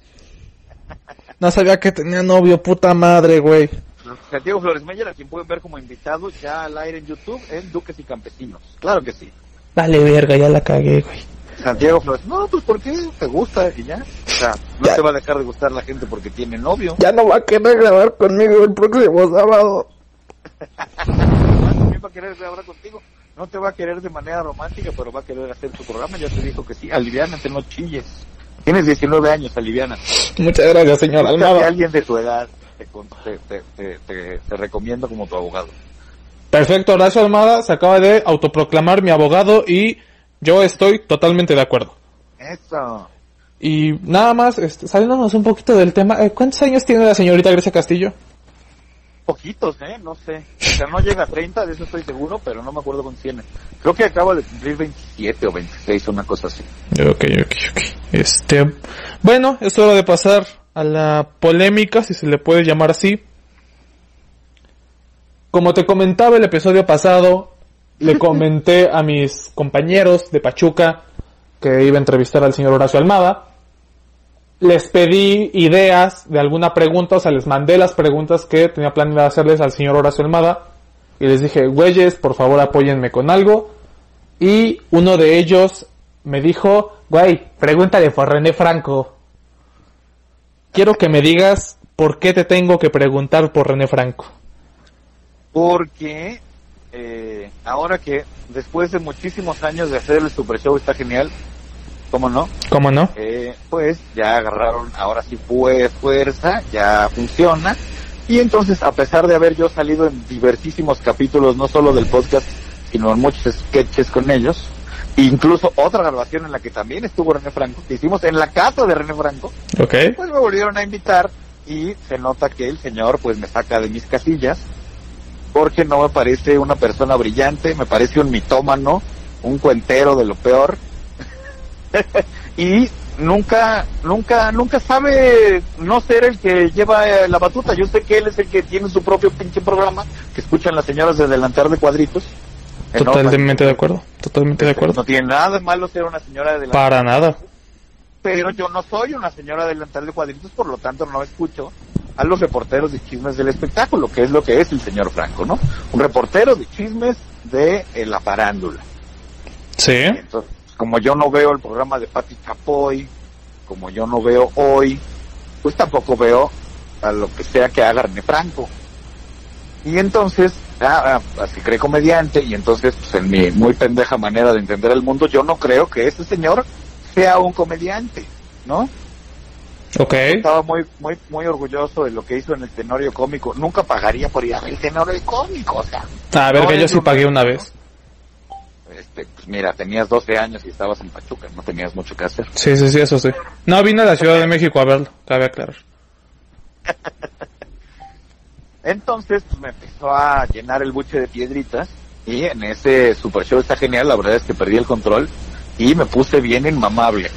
No sabía que tenía novio, puta madre, güey. Santiago Flores Meyer, a quien pueden ver como invitado ya al aire en YouTube en Duques y Campesinos. Claro que sí. Dale, verga, ya la cagué, güey. Santiago Flores, no, pues ¿por qué? ¿Te gusta? Y ya. O sea, no Ya. te va a dejar de gustar la gente porque tiene novio. Ya no va a querer grabar conmigo el próximo sábado. También va a querer hablar contigo. No te va a querer de manera romántica, pero va a querer hacer tu programa. Ya te dijo que sí. Aliviánate, no chilles. Tienes 19 años, aliviana. Muchas gracias, señor Almada. alguien de tu edad. Te, te, te, te- te recomiendo como tu abogado. Perfecto, Horacio Almada se acaba de autoproclamar mi abogado y yo estoy totalmente de acuerdo. Eso. Y nada más, este, saliéndonos un poquito del tema, eh, ¿cuántos años tiene la señorita Grecia Castillo? Poquitos, ¿eh? No sé. O sea, no llega a 30, de eso estoy seguro, pero no me acuerdo con tiene. Creo que acaba de cumplir 27 o 26, una cosa así. Ok, ok, ok. Este, bueno, es hora de pasar a la polémica, si se le puede llamar así. Como te comentaba el episodio pasado, le comenté a mis compañeros de Pachuca que iba a entrevistar al señor Horacio Almada. Les pedí ideas de alguna pregunta, o sea, les mandé las preguntas que tenía planeado hacerles al señor Horacio Almada. Y les dije, güeyes, por favor apóyenme con algo. Y uno de ellos me dijo, güey, pregúntale por René Franco. Quiero que me digas por qué te tengo que preguntar por René Franco. Porque eh, ahora que después de muchísimos años de hacer el Super Show está genial, ¿cómo no? ¿Cómo no? Eh, pues ya agarraron, ahora sí fue fuerza, ya funciona. Y entonces, a pesar de haber yo salido en divertísimos capítulos, no solo del podcast, sino en muchos sketches con ellos, incluso otra grabación en la que también estuvo René Franco, que hicimos en la casa de René Franco, Ok. pues me volvieron a invitar y se nota que el señor pues me saca de mis casillas porque no me parece una persona brillante, me parece un mitómano, un cuentero de lo peor. y nunca, nunca, nunca sabe no ser el que lleva eh, la batuta. Yo sé que él es el que tiene su propio pinche programa, que escuchan las señoras de delantar de cuadritos. Totalmente de acuerdo, totalmente de acuerdo. No tiene nada de malo ser una señora de. Para nada. Pero yo no soy una señora de delantal de cuadritos, por lo tanto no escucho a los reporteros de chismes del espectáculo, que es lo que es el señor Franco, ¿no? Un reportero de chismes de eh, la farándula. Sí. Entonces, como yo no veo el programa de Pati Chapoy, como yo no veo hoy, pues tampoco veo a lo que sea que haga René Franco. Y entonces, ah, ah, así cree comediante, y entonces, pues en mi muy pendeja manera de entender el mundo, yo no creo que ese señor sea un comediante, ¿no? Ok. Estaba muy, muy, muy orgulloso de lo que hizo en el tenorio cómico. Nunca pagaría por ir a ver el tenorio cómico, o sea. A ver, no que yo sí un- pagué una vez. Este, pues mira, tenías 12 años y estabas en Pachuca, no tenías mucho que hacer. Sí, sí, sí, eso sí. No, vine a la Ciudad de México a verlo, cabe aclarar. Entonces, pues me empezó a llenar el buche de piedritas y en ese super show está genial, la verdad es que perdí el control y me puse bien inmamable.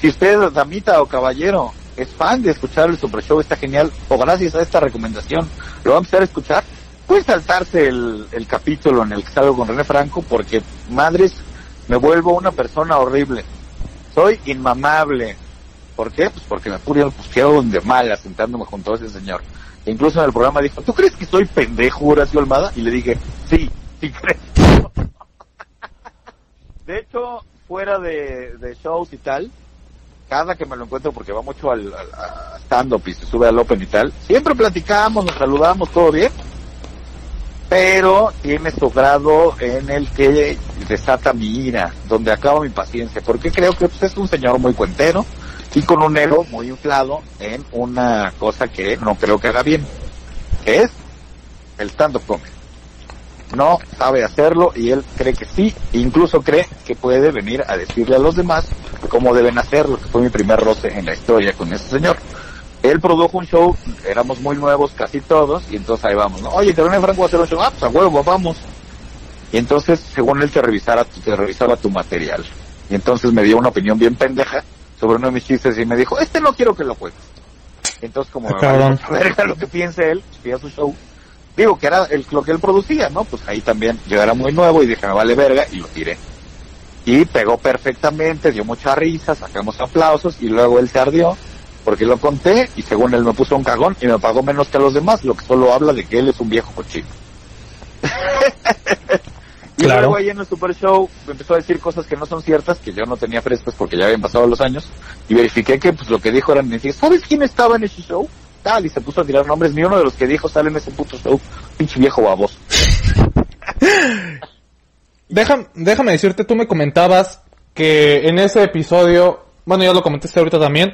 Si usted, damita o caballero, es fan de escuchar el super show está genial o gracias a esta recomendación lo va a empezar a escuchar, puede saltarse el, capítulo en el que salgo con René Franco porque, madres, me vuelvo una persona horrible. Soy inmamable. ¿Por qué? Pues porque me pusieron de mala sentándome junto a ese señor. E incluso en el programa dijo, ¿tú crees que soy pendejo, Horacio Almada? Y le dije, sí, sí creo. de hecho, fuera de shows y tal, cada que me lo encuentro, porque va mucho al, al- stand-up y se sube al Open y tal, siempre platicamos, nos saludamos, todo bien. Pero tiene su grado en el que desata mi ira, donde acaba mi paciencia, porque creo que pues, es un señor muy cuentero y con un ego muy inflado en una cosa que no creo que haga bien, que es el stand-up comedy. No sabe hacerlo y él cree que sí, incluso cree que puede venir a decirle a los demás cómo deben hacerlo, que fue mi primer roce en la historia con ese señor. Él produjo un show, éramos muy nuevos casi todos, y entonces ahí vamos, ¿no? Oye, que René Franco va a hacer un show, ah, pues a huevo, vamos. Y entonces, según él te revisara, te revisaba tu material. Y entonces me dio una opinión bien pendeja sobre uno de mis chistes y me dijo, este no quiero que lo juegues. Entonces, como me cabrón. mucha verga lo que piense él, a su show. Digo que era el, lo que él producía, ¿no? Pues ahí también yo era muy nuevo y dije, me vale verga, y lo tiré. Y pegó perfectamente, dio mucha risa, sacamos aplausos y luego él se ardió porque lo conté y según él me puso un cagón y me pagó menos que a los demás, lo que solo habla de que él es un viejo cochino. y Claro. luego ahí en el Super Show me empezó a decir cosas que no son ciertas, que yo no tenía frescas porque ya habían pasado los años y verifiqué que pues lo que dijo era mentira. ¿Sabes quién estaba en ese show? Tal, y se puso a tirar nombres, ni uno de los que dijo sale en ese puto show. Pinche viejo baboso. Déjame, déjame decirte, tú me comentabas que en ese episodio, bueno, ya lo comentaste ahorita también,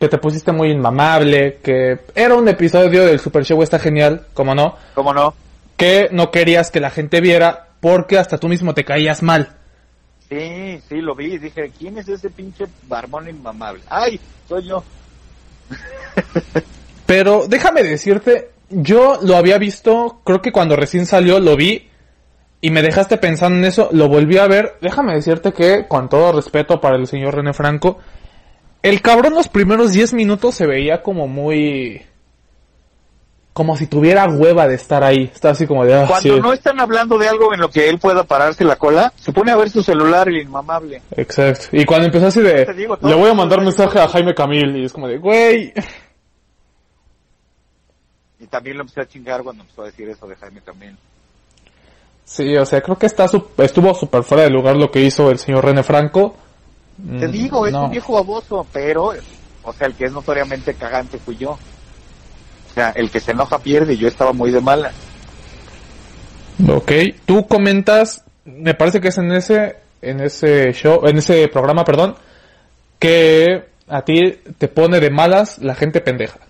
que te pusiste muy inmamable, que era un episodio del Super Show, está genial, como no, ¿Cómo no? que no querías que la gente viera porque hasta tú mismo te caías mal. Sí, sí, lo vi. Dije, ¿quién es ese pinche barbón inmamable? ¡Ay! Soy yo. Pero déjame decirte, yo lo había visto, creo que cuando recién salió lo vi y me dejaste pensando en eso, lo volví a ver. Déjame decirte que, con todo respeto para el señor René Franco, el cabrón los primeros 10 minutos se veía como muy... Como si tuviera hueva de estar ahí. Estaba así como de... Ah, Cuando sí, no están hablando de algo en lo que él pueda pararse la cola, se pone a ver su celular el inmamable. Exacto. Y cuando empezó así de... Digo, le voy a mandar mensaje a Jaime Camil. Y es como de, güey... Y también lo empecé a chingar cuando empezó a decir eso de Jaime Camil. Sí, o sea, creo que está su- estuvo súper fuera de lugar lo que hizo el señor René Franco. Te Mm, digo, es no. un viejo baboso, pero, o sea, el que es notoriamente cagante fui yo. O sea, el que se enoja pierde y yo estaba muy de mala. Ok, tú comentas, me parece que es en ese, en ese show, en ese programa, perdón, que a ti te pone de malas la gente pendeja.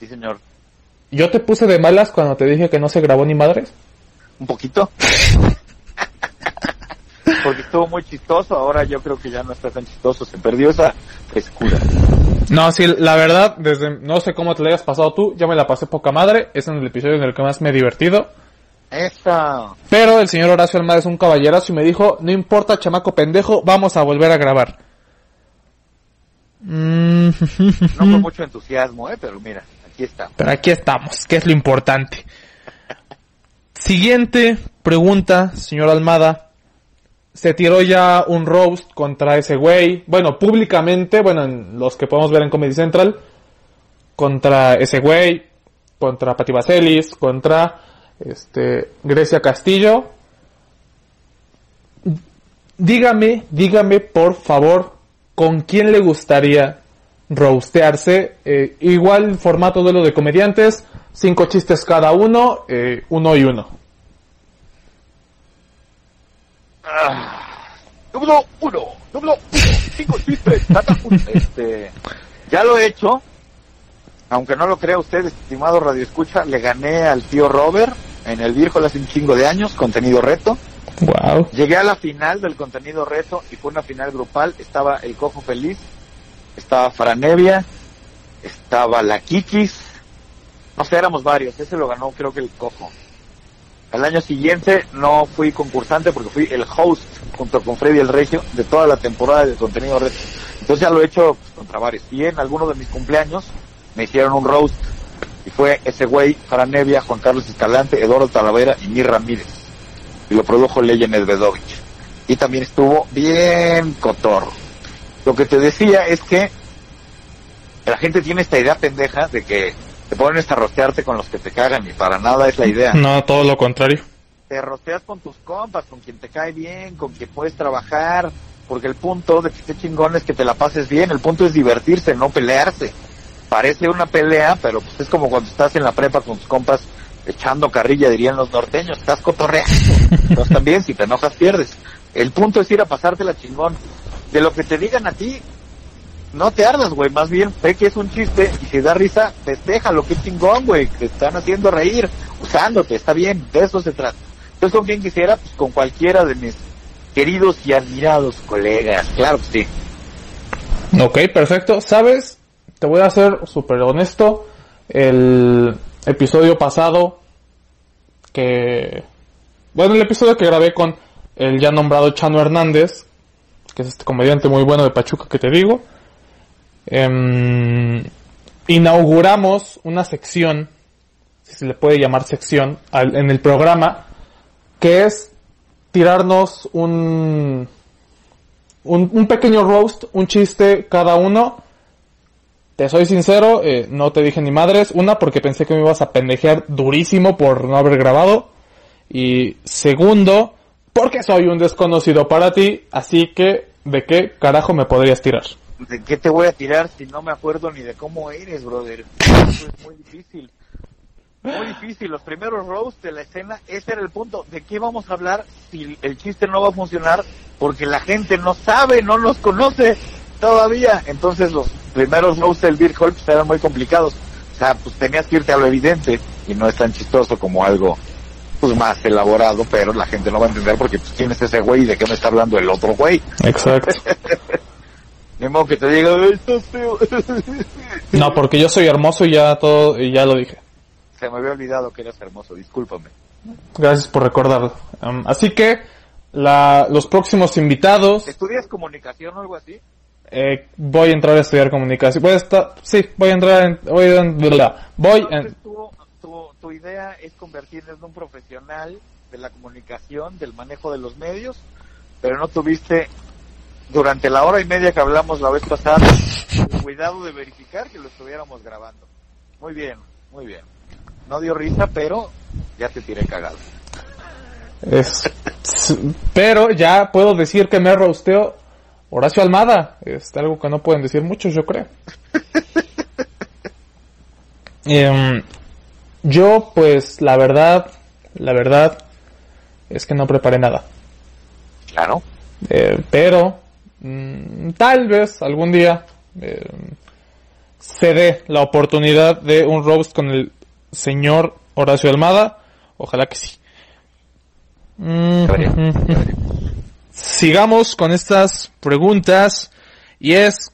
Sí, señor. Yo te puse de malas cuando te dije que no se grabó ni madres. Un poquito. Porque estuvo muy chistoso, ahora yo creo que ya no está tan chistoso, se perdió esa frescura. No, sí, la verdad, desde no sé cómo te la hayas pasado tú, ya me la pasé poca madre, es en el episodio en el que más me he divertido. Esa. Pero el señor Horacio Almada es un caballerazo y me dijo, no importa, chamaco pendejo, vamos a volver a grabar. Mm, No con mucho entusiasmo, ¿eh? Pero mira, Pero aquí estamos, que es lo importante. Siguiente pregunta, señor Almada. Se tiró ya un roast contra ese güey. Bueno, públicamente, bueno, en los que podemos ver en Comedy Central. Contra ese güey. Contra Pati Vaselis. Contra este, Grecia Castillo. Dígame, dígame por favor, ¿con quién le gustaría roastearse? Eh, igual formato de lo de comediantes, cinco chistes cada uno, eh, uno y uno. Ah, número uno, número uno, cinco chistes, este, ya lo he hecho, aunque no lo crea usted, estimado Radio Escucha, le gané al tío Robert en el viejo hace un chingo de años, contenido reto. Wow. Llegué a la final del contenido reto y fue una final grupal. Estaba el Cojo Feliz, estaba Franevia, estaba la Kikis. No sé, éramos varios. Ese lo ganó creo que el Cojo. Al año siguiente no fui concursante porque fui el host junto con Freddy el Regio de toda la temporada de contenido reto. Entonces ya lo he hecho pues, contra varios. Y en alguno de mis cumpleaños me hicieron un roast. Y fue ese güey, Franevia, Juan Carlos Escalante, Eduardo Talavera y Mir Ramírez y lo produjo Leyen Edvedovich. Y también estuvo bien cotorro. Lo que te decía es que la gente tiene esta idea pendeja de que te pones a rostearte con los que te cagan y para nada es la idea. No, todo lo contrario. Te rosteas con tus compas, con quien te cae bien, con quien puedes trabajar, porque el punto de que esté chingón es que te la pases bien, el punto es divertirse, no pelearse. Parece una pelea, pero pues es como cuando estás en la prepa con tus compas echando carrilla, dirían los norteños, estás cotorreando. Entonces también, si te enojas, pierdes. El punto es ir a pasártela chingón. De lo que te digan a ti, no te ardas, güey. Más bien, ve que es un chiste y si da risa, festeja que chingón, güey. Te están haciendo reír, usándote, está bien, de eso se trata. Entonces, ¿con quién quisiera? Pues con cualquiera de mis queridos y admirados colegas. Claro que sí. Ok, perfecto. ¿Sabes? Te voy a ser súper honesto. El episodio pasado que... Bueno, el episodio que grabé con el ya nombrado Chano Hernández, que es este comediante muy bueno de Pachuca que te digo, em, inauguramos una sección, si se le puede llamar sección, en el programa, que es tirarnos un, un, un pequeño roast, un chiste cada uno. Te soy sincero, eh, no te dije ni madres. Una, porque pensé que me ibas a pendejear durísimo por no haber grabado. Y segundo, porque soy un desconocido para ti. Así que, ¿de qué carajo me podrías tirar? ¿De qué te voy a tirar si no me acuerdo ni de cómo eres, brother? Eso es muy difícil. Muy difícil. Los primeros roasts de la escena, ese era el punto. ¿De qué vamos a hablar si el chiste no va a funcionar? Porque la gente no sabe, no nos conoce todavía. Entonces los primeros roasts del Beer Hall pues, eran muy complicados. O sea, pues tenías que irte a lo evidente y no es tan chistoso como algo pues más elaborado, pero la gente no va a entender porque pues quién es ese güey y de qué me está hablando el otro güey. Exacto. Ni modo que te diga, "Ay, estás feo. No, porque yo soy hermoso y ya todo, y ya lo dije. Se me había olvidado que eras hermoso, discúlpame. Gracias por recordarlo. Um, así que, la, los próximos invitados, ¿Estudias comunicación o algo así? eh, voy a entrar a estudiar comunicación. Voy a estar, sí, voy a entrar en, voy, en- voy en, Entonces tu, idea es convertirte en un profesional de la comunicación, del manejo de los medios, pero no tuviste, durante la hora y media que hablamos la vez pasada, el cuidado de verificar que lo estuviéramos grabando. Muy bien, muy bien. No dio risa, pero ya te tiré cagado. Es, pero ya puedo decir que me rosteó Horacio Almada. Es algo que no pueden decir muchos, yo creo. Em, yo, pues, la verdad, la verdad es que no preparé nada. Claro. Eh, pero, mm, tal vez algún día eh, se dé la oportunidad de un roast con el señor Horacio Almada. Ojalá que sí. Mm, mm. Sigamos con estas preguntas y es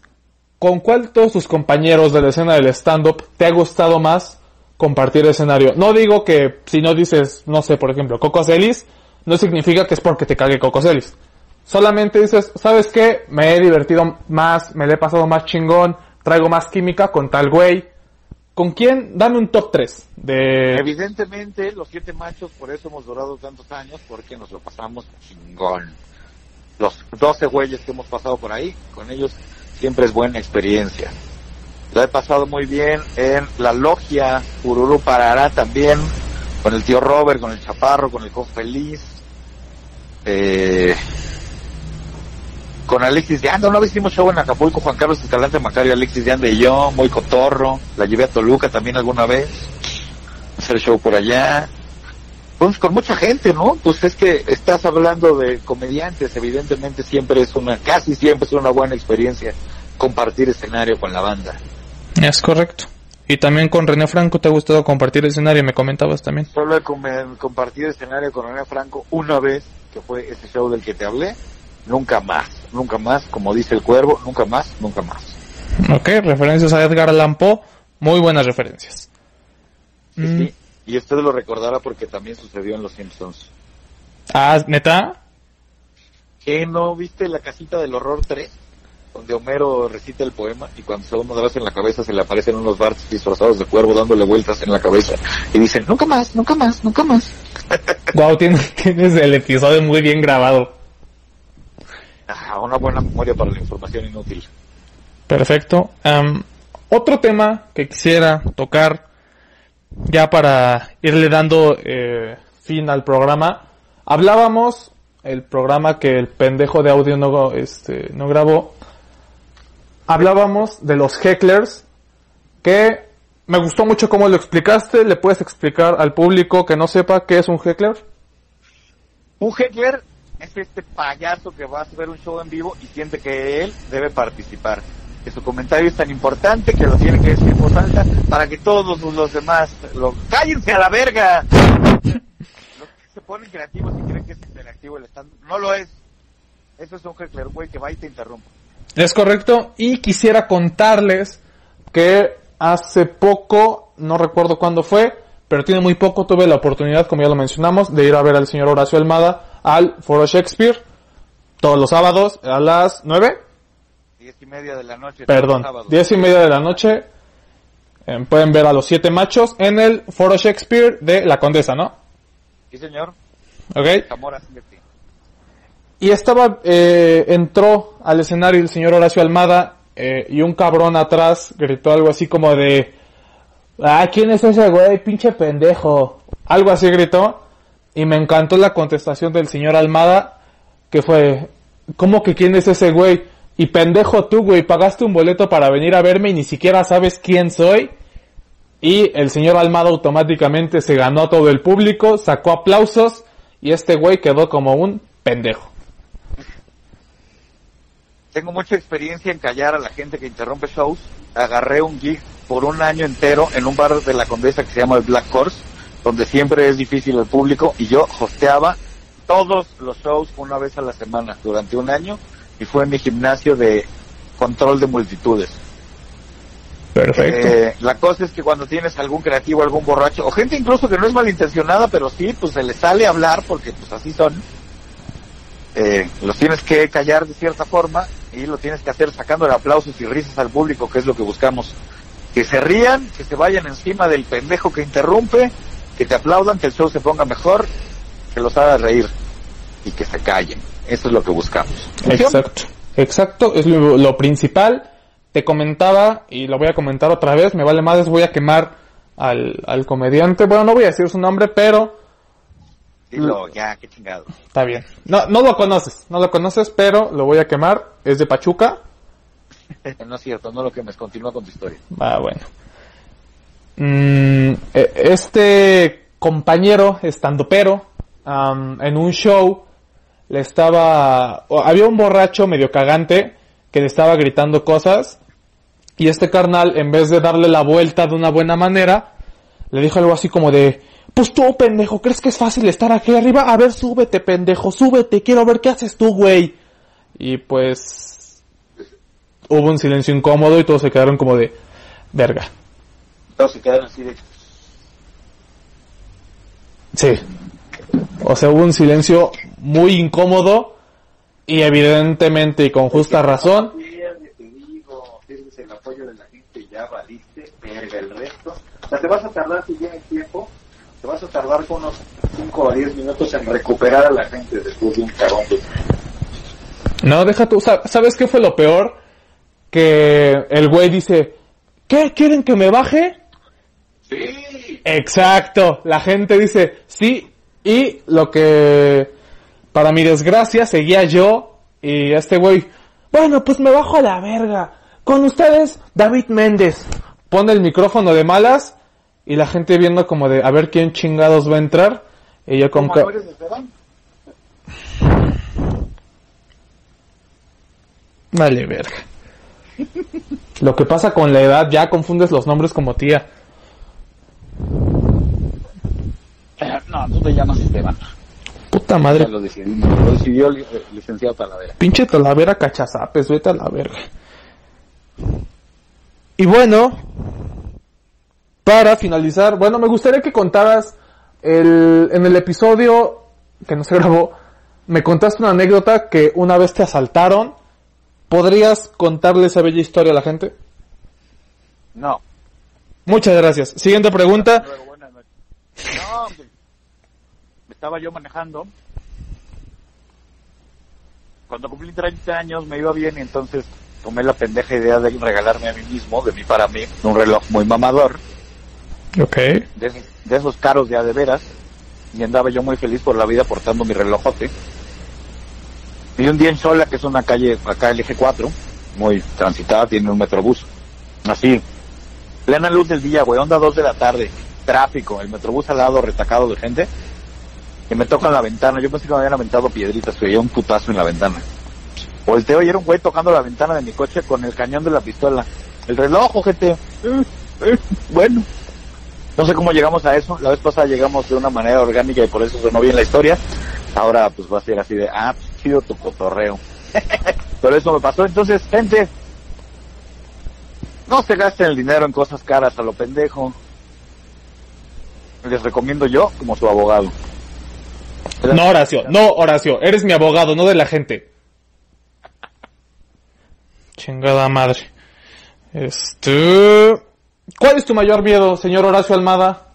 ¿con cuál de todos tus compañeros de la escena del stand-up te ha gustado más compartir escenario? No digo que si no dices, no sé, por ejemplo, Coco Celis, no significa que es porque te cague Coco Celis. Solamente dices, ¿sabes qué? Me he divertido más, me le he pasado más chingón, traigo más química con tal güey. ¿Con quién? Dame un top 3 de... Evidentemente, los siete machos, por eso hemos durado tantos años, porque nos lo pasamos chingón. Los 12 güeyes que hemos pasado por ahí, con ellos siempre es buena experiencia. La he pasado muy bien en la logia Ururu Parará también, con el tío Robert, con el Chaparro, con el Con Feliz. Eh, con Alexis de Anda, una vez hicimos show en Acapulco, Juan Carlos Escalante Macario, Alexis de Anda y yo, muy cotorro, la llevé a Toluca también alguna vez, hacer show por allá, pues con mucha gente, ¿no? Pues es que estás hablando de comediantes, evidentemente siempre es una, casi siempre es una buena experiencia compartir escenario con la banda. Es correcto. Y también con René Franco te ha gustado compartir escenario, me comentabas también. Solo he com- compartido escenario con René Franco una vez, que fue ese show del que te hablé, nunca más, nunca más, como dice el cuervo, nunca más, nunca más. Ok, referencias a Edgar Allan Poe, muy buenas referencias. Sí, Mm. sí. Y usted lo recordará porque también sucedió en Los Simpsons. Ah, ¿neta? ¿Qué no viste la casita del horror 3? Donde Homero recita el poema y cuando se da una vez en la cabeza se le aparecen unos barts disfrazados de cuervo dándole vueltas en la cabeza y dicen, nunca más, nunca más, nunca más. Wow, tienes, tienes el episodio muy bien grabado. Ah, una buena memoria para la información inútil. Perfecto. Otro tema que quisiera tocar, ya para irle dando eh, fin al programa. Hablábamos, el programa que el pendejo de audio no, este, no grabó, hablábamos de los hecklers, que me gustó mucho cómo lo explicaste. ¿Le puedes explicar al público que no sepa qué es un heckler? Un heckler es este payaso que va a ver un show en vivo y siente que él debe participar. Que su comentario es tan importante que lo tiene que decir en voz alta para que todos los demás lo... ¡Cállense a la verga! Los que se ponen creativos y creen que es interactivo el stand no lo es. Eso es un heckler, güey, que va y te interrumpe. Es correcto. Y quisiera contarles que hace poco, no recuerdo cuándo fue, pero tiene muy poco, tuve la oportunidad, como ya lo mencionamos, de ir a ver al señor Horacio Almada al Foro Shakespeare todos los sábados a las 9, Diez y media de la noche. perdón. 10 y media de la noche. Eh, pueden ver a los siete machos en el Foro Shakespeare de La Condesa, ¿no? Sí, señor. ¿Ok? Zamora 7. Y estaba, eh, entró al escenario el señor Horacio Almada eh, y un cabrón atrás gritó algo así como de, ah, ¿quién es ese güey? Pinche pendejo. Algo así gritó y me encantó la contestación del señor Almada que fue, ¿cómo que quién es ese güey? Y pendejo tú, güey, pagaste un boleto para venir a verme y ni siquiera sabes quién soy. Y el señor Almada automáticamente se ganó a todo el público, sacó aplausos y este güey quedó como un pendejo. Tengo mucha experiencia en callar a la gente que interrumpe shows. Agarré un gig por un año entero en un bar de la Condesa que se llama el Black Horse, donde siempre es difícil el público, y yo hosteaba todos los shows una vez a la semana durante un año, y fue mi gimnasio de control de multitudes. Perfecto. Eh, la cosa es que cuando tienes algún creativo, algún borracho, o gente incluso que no es malintencionada, pero sí, pues se le sale a hablar porque pues así son, eh, los tienes que callar de cierta forma y lo tienes que hacer sacando aplausos y risas al público, que es lo que buscamos. Que se rían, que se vayan encima del pendejo que interrumpe, que te aplaudan, que el show se ponga mejor, que los haga reír y que se callen. Eso es lo que buscamos. Exacto. Exacto, es lo, lo principal. Te comentaba, y lo voy a comentar otra vez, me vale más, voy a quemar al, al comediante. Bueno, no voy a decir su nombre, pero Dilo, ya, qué chingado. está bien. No, no lo conoces, no lo conoces, pero lo voy a quemar. Es de Pachuca. no es cierto, no lo quemes, continúa con tu historia. Ah, bueno. Mm, e- este compañero estandopero am, en un show le estaba había un borracho medio cagante que le estaba gritando cosas y este carnal en vez de darle la vuelta de una buena manera le dijo algo así como de pues tú pendejo crees que es fácil estar aquí arriba a ver súbete pendejo súbete quiero ver qué haces tú güey y pues hubo un silencio incómodo y todos se quedaron como de verga. Todos se quedaron así de... Sí. O sea, hubo un silencio muy incómodo y evidentemente y con justa razón. Te digo, tienes el apoyo de la gente, ya valiste, verga el resto. O sea, te vas a tardar si llega el tiempo, te vas a tardar con unos 5 o 10 minutos en recuperar a la gente después de un cagón. No, deja tú. sa- ¿Sabes qué fue lo peor? Que el güey dice, ¿qué? ¿Quieren que me baje? Sí, Exacto. La gente dice, sí. Y lo que, para mi desgracia, seguía yo y este güey, bueno, pues me bajo a la verga. Con ustedes, David Méndez. Pone el micrófono de malas y la gente viendo como de, a ver quién chingados va a entrar. Y yo con... ¿Cómo eres? Vale, verga. Lo que pasa con la edad, ya confundes los nombres como tía. No, tú te llamas Esteban. Puta Ya madre. lo decidimos, lo decidió el eh, licenciado Talavera. Pinche talavera cachazapes, vete a la verga. Y bueno, para finalizar, bueno, me gustaría que contaras el, en el episodio que no se grabó, me contaste una anécdota que una vez te asaltaron. ¿Podrías contarle esa bella historia a la gente? No. Muchas gracias. Siguiente pregunta. No, hombre. Estaba yo manejando. Cuando cumplí 30 años me iba bien y entonces tomé la pendeja idea de regalarme a mí mismo, de mí para mí, un reloj muy mamador, Ok. de, esos- de esos caros de a de veras, y andaba yo muy feliz por la vida portando mi relojote. Y un día en Sola, que es una calle acá el eje 4, muy transitada, tiene un metrobús. Así, plena luz del día, güey, onda 2 de la tarde, tráfico, el metrobús al lado retacado de gente, y me tocan la ventana. Yo pensé que me habían aventado piedritas, que veía un putazo en la ventana. Volteo y era un güey tocando la ventana de mi coche con el cañón de la pistola. El reloj, gente. Eh, eh, bueno. No sé cómo llegamos a eso. La vez pasada llegamos de una manera orgánica y por eso sonó bien la historia. Ahora pues va a ser así de, ah, pues, chido tu cotorreo. Pero eso me pasó. Entonces, gente, no se gasten el dinero en cosas caras a lo pendejo. Les recomiendo yo como su abogado. No, Horacio, no, Horacio, eres mi abogado, no de la gente. Chingada madre. Este... ¿Cuál es tu mayor miedo, señor Horacio Almada?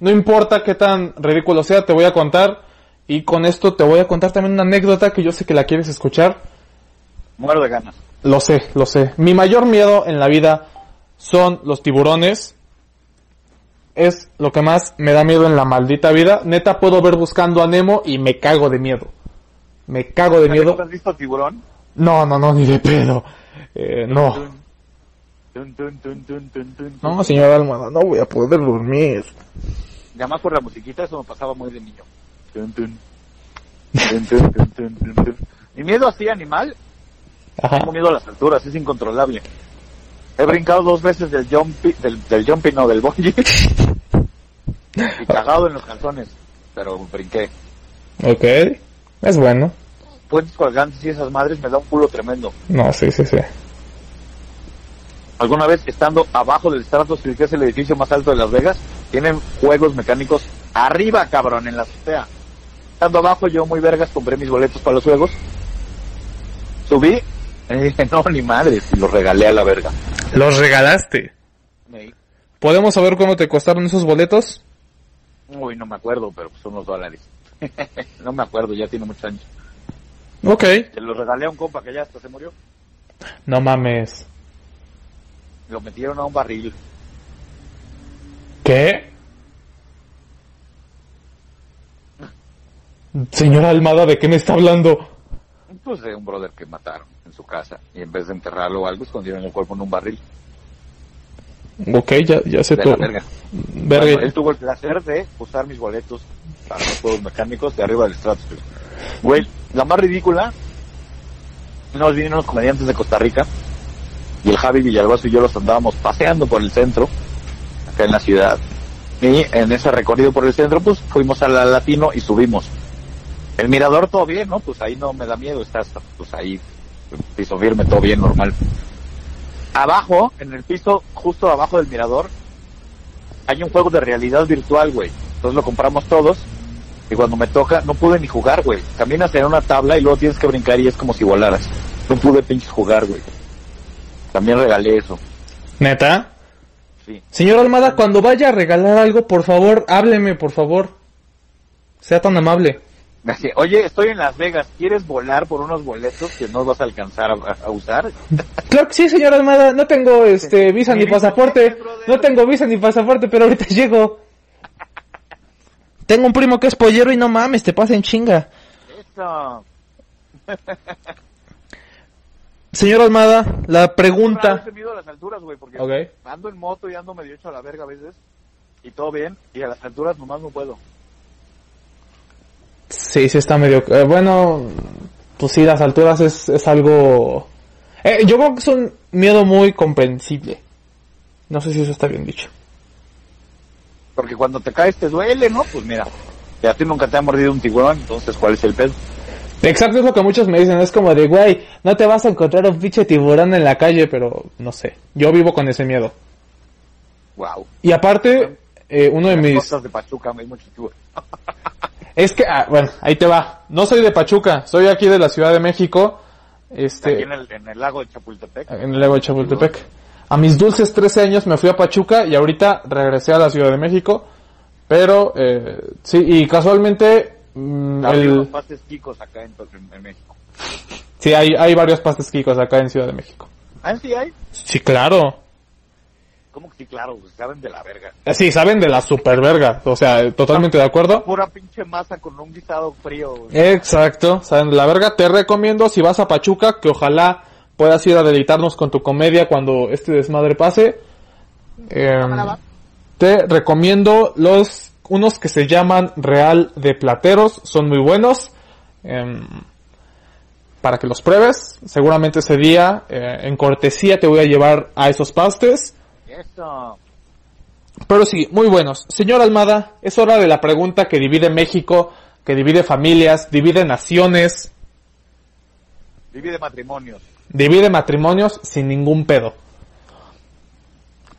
No importa qué tan ridículo sea, te voy a contar. Y con esto te voy a contar también una anécdota que yo sé que la quieres escuchar. Muero de ganas. Lo sé, lo sé. Mi mayor miedo en la vida son los tiburones. Es lo que más me da miedo en la maldita vida. Neta puedo ver buscando a Nemo y me cago de miedo. Me cago de miedo. ¿Nunca has visto tiburón? No, no, no, ni de pedo. Eh, no. No, señor Almada, no voy a poder dormir. Y además por la musiquita eso me pasaba muy de niño. Mi miedo así animal, Ajá. tengo miedo a las alturas, es incontrolable. He brincado dos veces del jumpy, del, del jumpy no, del bungee. y cagado en los calzones, pero brinqué. Ok. Es bueno. Puentes colgantes y esas madres me da un culo tremendo. No, sí, sí, sí. Alguna vez estando abajo del Stratosphere, que es el edificio más alto de Las Vegas, tienen juegos mecánicos arriba, cabrón, en la azotea. Estando abajo, yo muy vergas compré mis boletos para los juegos. Subí, y dije, no, ni madres, y los regalé a la verga. Los regalaste. ¿Podemos saber cómo te costaron esos boletos? Uy, no me acuerdo, pero son los dólares. no me acuerdo, ya tiene muchos años. Ok. Se los regalé a un compa que ya hasta se murió. No mames. Lo metieron a un barril. ¿Qué? Señora Almada, ¿de qué me está hablando? Pues de un brother que mataron en su casa. Y en vez de enterrarlo o algo, escondieron el cuerpo en un barril. Ok, ya, ya sé todo. verga. Verga. Bueno, él tuvo el placer de usar mis boletos para los juegos mecánicos de arriba del Stratosphere. Güey, la más ridícula, nos vinieron unos comediantes de Costa Rica y el Javi Villalbazo y yo los andábamos paseando por el centro, acá en la ciudad. Y en ese recorrido por el centro, pues fuimos a la Latino y subimos. El mirador todo bien, ¿no? Pues ahí no me da miedo, estás pues ahí, piso firme, todo bien, normal. abajo, en el piso, justo abajo del mirador, hay un juego de realidad virtual, güey. Entonces lo compramos todos. Y cuando me toca, no pude ni jugar, güey. Caminas en una tabla y luego tienes que brincar y es como si volaras. No pude pinches jugar, güey. También regalé eso. ¿Neta? Sí. Señor Almada, cuando vaya a regalar algo, por favor, hábleme, por favor. Sea tan amable. Oye, estoy en Las Vegas. ¿Quieres volar por unos boletos que no vas a alcanzar a, a usar? Claro que sí, señor Almada. No tengo este visa ni pasaporte. No tengo visa ni pasaporte, pero ahorita llego. Tengo un primo que es pollero y no mames, te pasa en chinga. Eso. Señor Almada, la pregunta. he temido a las alturas, güey, porque ando en moto y ando medio hecho a la verga a veces. Y todo bien. Y a las alturas nomás no puedo. Sí, sí está medio... eh, bueno, pues sí, las alturas es, es algo... Eh, yo creo que es un miedo muy comprensible. No sé si eso está bien dicho. Porque cuando te caes te duele, ¿no? Pues mira, ya a ti nunca te ha mordido un tiburón, entonces ¿cuál es el pedo? Exacto, es lo que muchos me dicen. Es como de, güey, no te vas a encontrar un pinche tiburón en la calle, pero no sé. Yo vivo con ese miedo. Wow. Y aparte, eh, uno de mis... de Pachuca hay mucho. Es que, ah, bueno, ahí te va. No soy de Pachuca, soy aquí de la Ciudad de México. Este, Aquí en el, en el lago de Chapultepec. en el lago de Chapultepec. A mis dulces 13 años me fui a Pachuca y ahorita regresé a la Ciudad de México. Pero, eh, sí, y casualmente, mm, el, unos pastes quicos acá en, en- en México. sí, hay, hay varios pastes quicos acá en Ciudad de México. Ah, sí hay. Sí, claro. ¿Cómo que sí? Claro, pues, saben de la verga. Eh, Sí, saben de la super verga. O sea, totalmente de acuerdo. Pura pinche masa con un guisado frío. Exacto, saben de la verga. Te recomiendo si vas a Pachuca que ojalá puedas ir a deleitarnos con tu comedia cuando este desmadre pase. Em, te recomiendo los unos que se llaman Real de Plateros, son muy buenos. Em, para que los pruebes, seguramente ese día eh, en cortesía te voy a llevar a esos pastes. Eso. Pero sí, muy buenos. Señor Almada, es hora de la pregunta que divide México, que divide familias, divide naciones, Divide matrimonios. divide matrimonios sin ningún pedo.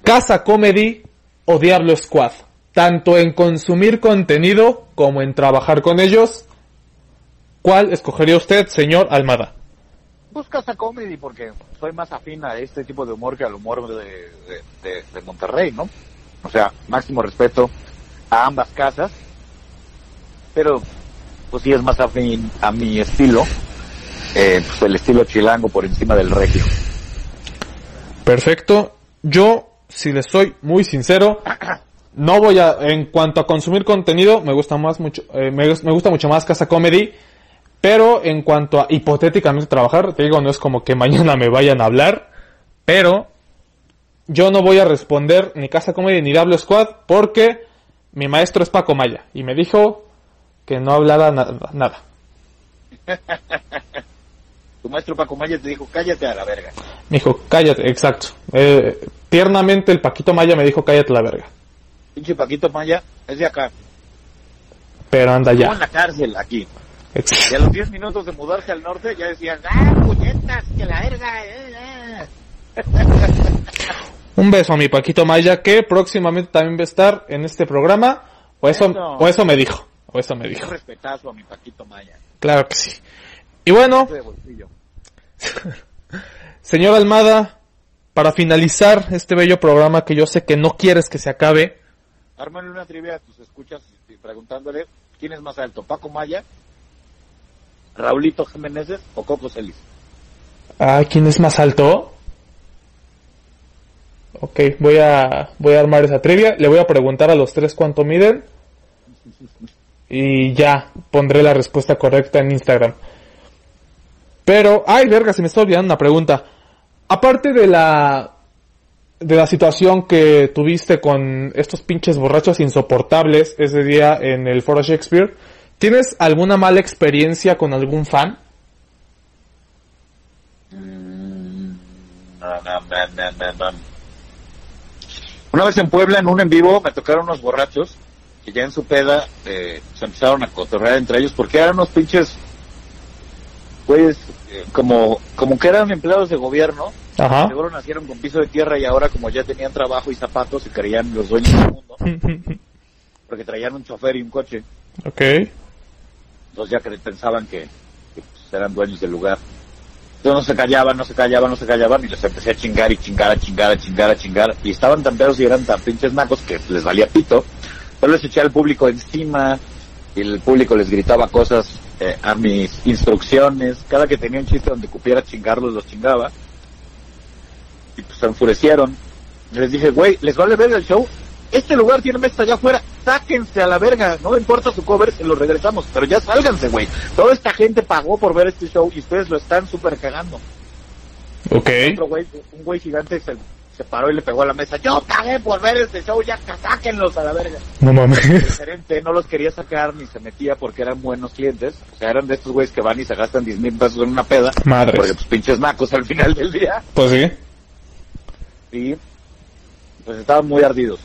Casa Comedy o Diablo Squad. Tanto en consumir contenido como en trabajar con ellos. ¿Cuál escogería usted, señor Almada? Buscas a comedy porque soy más afín a este tipo de humor que al humor de, de, de- de Monterrey, ¿no? O sea, máximo respeto a ambas casas, pero pues sí es más afín a mi estilo, eh, pues el estilo chilango por encima del regio. Perfecto. Yo, si les soy muy sincero, no voy a, en cuanto a consumir contenido, me gusta más mucho, eh, me, me gusta mucho más Casa Comedy, pero en cuanto a hipotéticamente trabajar, te digo, no es como que mañana me vayan a hablar, pero yo no voy a responder ni Casa Comedy ni Diablo Squad porque mi maestro es Paco Maya y me dijo que no hablara na- nada. Tu maestro Paco Maya te dijo, cállate a la verga. Me dijo, cállate, exacto. Eh, tiernamente el Paquito Maya me dijo, cállate la verga. Pinche Paquito Maya es de acá, Pero anda ya. en la cárcel aquí. Y a los 10 minutos de mudarse al norte ya decían, ah, puñetas, que la verga, eh, eh". Un beso a mi Paquito Maya que próximamente también va a estar en este programa. O eso, Eso. o eso me dijo. O eso me Un dijo. respetazo a mi Paquito Maya. Claro que sí. Y bueno, bolsillo. señor Almada, para finalizar este bello programa que yo sé que no quieres que se acabe, Ármale una trivia a tus escuchas y preguntándole quién es más alto, Paco Maya, Raulito Jiménez o Coco Celis. ¿a quién es más alto? Ok, voy a, voy a armar esa trivia. Le voy a preguntar a los tres cuánto miden. Y ya, pondré la respuesta correcta en Instagram. Pero, ay, verga, se me está olvidando una pregunta. Aparte de la, de la situación que tuviste con estos pinches borrachos insoportables ese día en el Foro Shakespeare, ¿tienes alguna mala experiencia con algún fan? No. Una vez en Puebla, en un en vivo, me tocaron unos borrachos que ya en su peda eh, se empezaron a cotorrear entre ellos porque eran unos pinches, pues, como, como que eran empleados de gobierno Ajá. Seguro nacieron con piso de tierra y ahora como ya tenían trabajo y zapatos se creían los dueños del mundo. Porque traían un chofer y un coche. ok. Entonces ya que pensaban que, que, pues, eran dueños del lugar. Entonces no se callaban, no se callaban, no se callaban y les empecé a chingar y chingar, a chingar, a chingar, a chingar. Y estaban tan pedos y eran tan pinches nacos que les valía pito. Yo les eché al público encima y el público les gritaba cosas eh, a mis instrucciones. Cada que tenía un chiste donde cupiera chingarlos, los chingaba. Y pues se enfurecieron. Les dije, güey, ¿les vale ver el show? Este lugar tiene mesa allá afuera, sáquense a la verga, no importa su cover, se lo regresamos, pero ya sálganse, güey. Toda esta gente pagó por ver este show y ustedes lo están súper cagando. Ok. Otro güey, un güey gigante se, se paró y le pegó a la mesa, yo pagué por ver este show, ya sáquenlos a la verga. No El mames. gerente no los quería sacar ni se metía porque eran buenos clientes, o sea, eran de estos güeyes que van y se gastan 10 mil pesos en una peda, porque Madres. pues pinches nacos al final del día, Pues sí. Y pues estaban muy ardidos.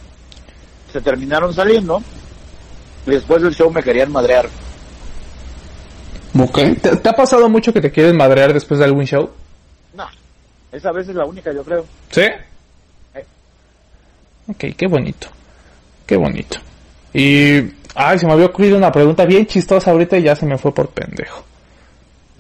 Se terminaron saliendo, y después del show me querían madrear. Ok. ¿Te, te ha pasado mucho que te quieren madrear después de algún show? No, esa vez es la única, yo creo. ¿Sí? Eh. Ok, qué bonito. Qué bonito. Y... Ay, se me había ocurrido una pregunta bien chistosa ahorita y ya se me fue por pendejo.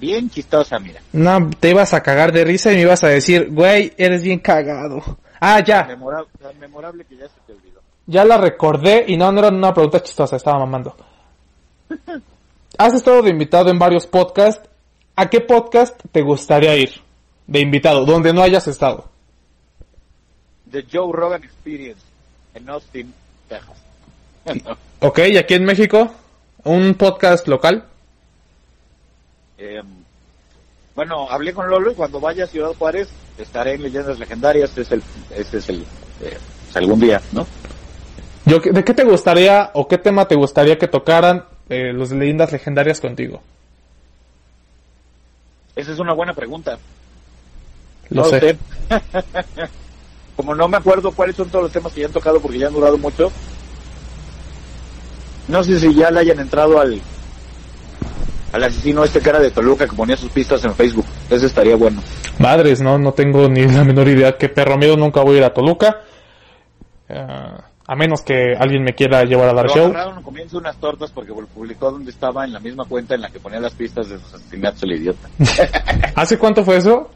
Bien chistosa, mira. No, te ibas a cagar de risa y me ibas a decir, güey, eres bien cagado. Ah, ya. Memorable, memorable que ya se te olvidó. Ya la recordé y no, no era una pregunta chistosa, estaba mamando. Has estado de invitado en varios podcasts. ¿A qué podcast te gustaría ir? De invitado, donde no hayas estado. The Joe Rogan Experience en Austin, Texas. Ok, ¿y aquí en México? ¿Un podcast local? Eh, bueno, hablé con Lolo y cuando vaya a Ciudad Juárez estaré en Leyendas Legendarias. Es el, ese es el, eh, pues, algún día, ¿no? Yo, ¿De qué te gustaría o qué tema te gustaría que tocaran eh, los de leyendas legendarias contigo? Esa es una buena pregunta. Lo No sé. Como no me acuerdo cuáles son todos los temas que ya han tocado porque ya han durado mucho. No sé si ya le hayan entrado al al asesino este cara de Toluca que ponía sus pistas en Facebook. Ese estaría bueno. Madres, no, no tengo ni la menor idea. Qué perro miedo, nunca voy a ir a Toluca. Ah, a menos que alguien me quiera llevar a dar Lo show. agarraron comienzo unas tortas porque publicó donde estaba en la misma cuenta en la que ponía las pistas de sus asesinatos el idiota. ¿Hace cuánto fue eso?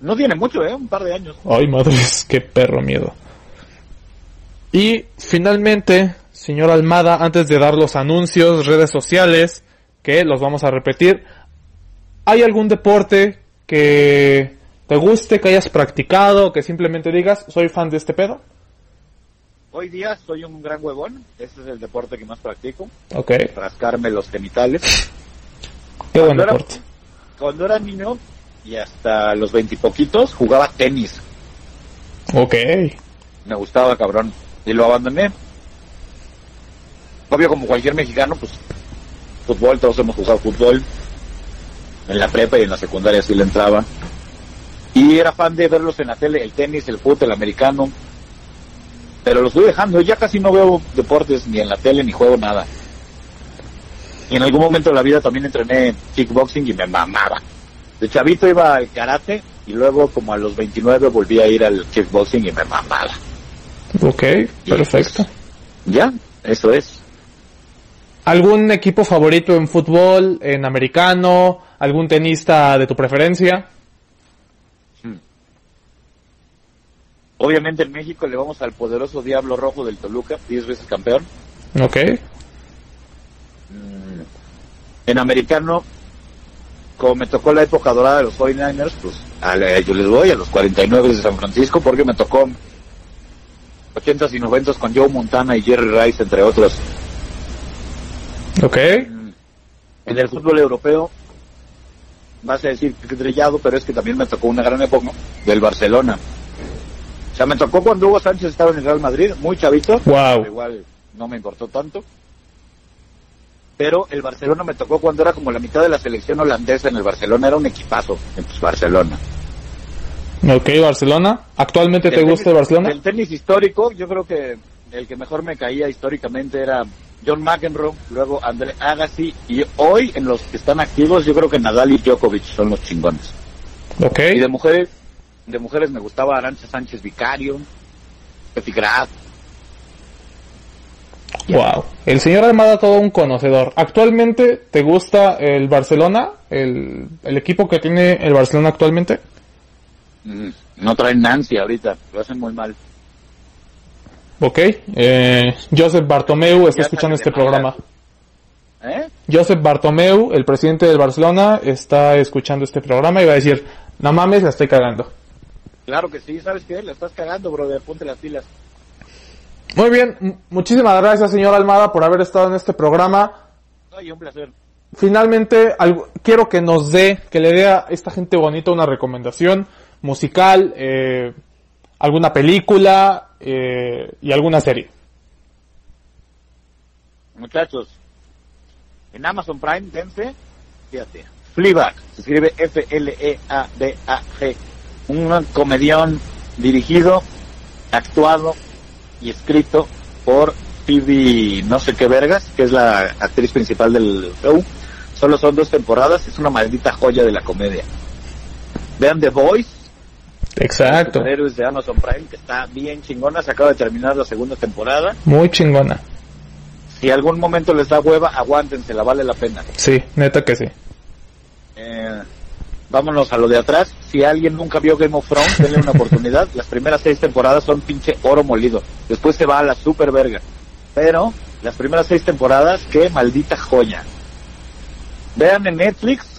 No tiene mucho, ¿eh? Un par de años. Ay, madres, qué perro miedo. Y finalmente, señor Almada, antes de dar los anuncios, redes sociales, que los vamos a repetir, ¿hay algún deporte que te guste, que hayas practicado, que simplemente digas, soy fan de este pedo? Hoy día soy un gran huevón. Este es el deporte que más practico. Ok, Rascarme los genitales. qué buen Cuando era- deporte. Cuando era niño y hasta los veintipoquitos jugaba tenis. Ok, Me gustaba, cabrón. Y lo abandoné. Obvio, como cualquier mexicano, pues fútbol, todos hemos jugado fútbol. En la prepa y en la secundaria sí le entraba. Y era fan de verlos en la tele, el tenis, el fútbol, el americano. Pero los fui dejando. Ya casi no veo deportes ni en la tele ni juego nada. Y en algún momento de la vida también entrené kickboxing y me mamaba. De chavito iba al karate y luego como a los 29 volví a ir al kickboxing y me mamaba. ok, perfecto. Ya, eso es. ¿Algún equipo favorito en fútbol, en americano, algún tenista de tu preferencia? Obviamente en México le vamos al poderoso Diablo Rojo del Toluca, 10 veces campeón. Ok, Mm, En americano, como me tocó la época dorada de los 49ers, pues a la- yo les voy a los 49 de San Francisco porque me tocó 80s y 90s con Joe Montana y Jerry Rice, entre otros. Ok, En el fútbol europeo, vas a decir que trillado, pero es que también me tocó una gran época del Barcelona. O sea, me tocó cuando Hugo Sánchez estaba en el Real Madrid, muy chavito. Wow. Igual no me importó tanto. Pero el Barcelona me tocó cuando era como la mitad de la selección holandesa en el Barcelona. Era un equipazo en pues, Barcelona. ok, Barcelona. ¿Actualmente te gusta el Barcelona? Del tenis histórico, yo creo que el que mejor me caía históricamente era John McEnroe, luego André Agassi, y hoy en los que están activos, yo creo que Nadal y Djokovic son los chingones. Ok, Y de mujeres, De mujeres me gustaba Arancha Sánchez Vicario, Steffi Graf. Wow. El señor Almada todo un conocedor. Actualmente, ¿te gusta el Barcelona? El, el equipo que tiene el Barcelona actualmente. Mm, No traen Nancy ahorita, lo hacen muy mal. Ok. Eh, Joseph Bartomeu está escuchando este programa. ¿Eh? Joseph Bartomeu, el presidente del Barcelona, está escuchando este programa y va a decir, no mames, la estoy cagando. Claro que sí, ¿sabes qué? La estás cagando, brother, ponte las pilas. Muy bien, muchísimas gracias señor Almada por haber estado en este programa. Ay, un placer. Finalmente, algo- quiero que nos dé, que le dé a esta gente bonita una recomendación musical, eh, alguna película eh, y alguna serie. Muchachos, en Amazon Prime, dense, fíjate, Fleabag, se escribe F-L-E-A-B-A-G, un comedión dirigido, actuado y escrito por Phoebe no sé qué vergas, que es la actriz principal del show. Solo son dos temporadas, es una maldita joya de la comedia. Vean The Voice, Exacto, superhéroes de Amazon Prime, que está bien chingona, se acaba de terminar la segunda temporada. muy chingona. Si algún momento les da hueva, aguántense, la vale la pena. Sí, neta que sí. Eh, vámonos a lo de atrás. Si alguien nunca vio Game of Thrones, denle una oportunidad. Las primeras seis temporadas son pinche oro molido. Después se va a la super verga. Pero las primeras seis temporadas, qué maldita joya. Vean en Netflix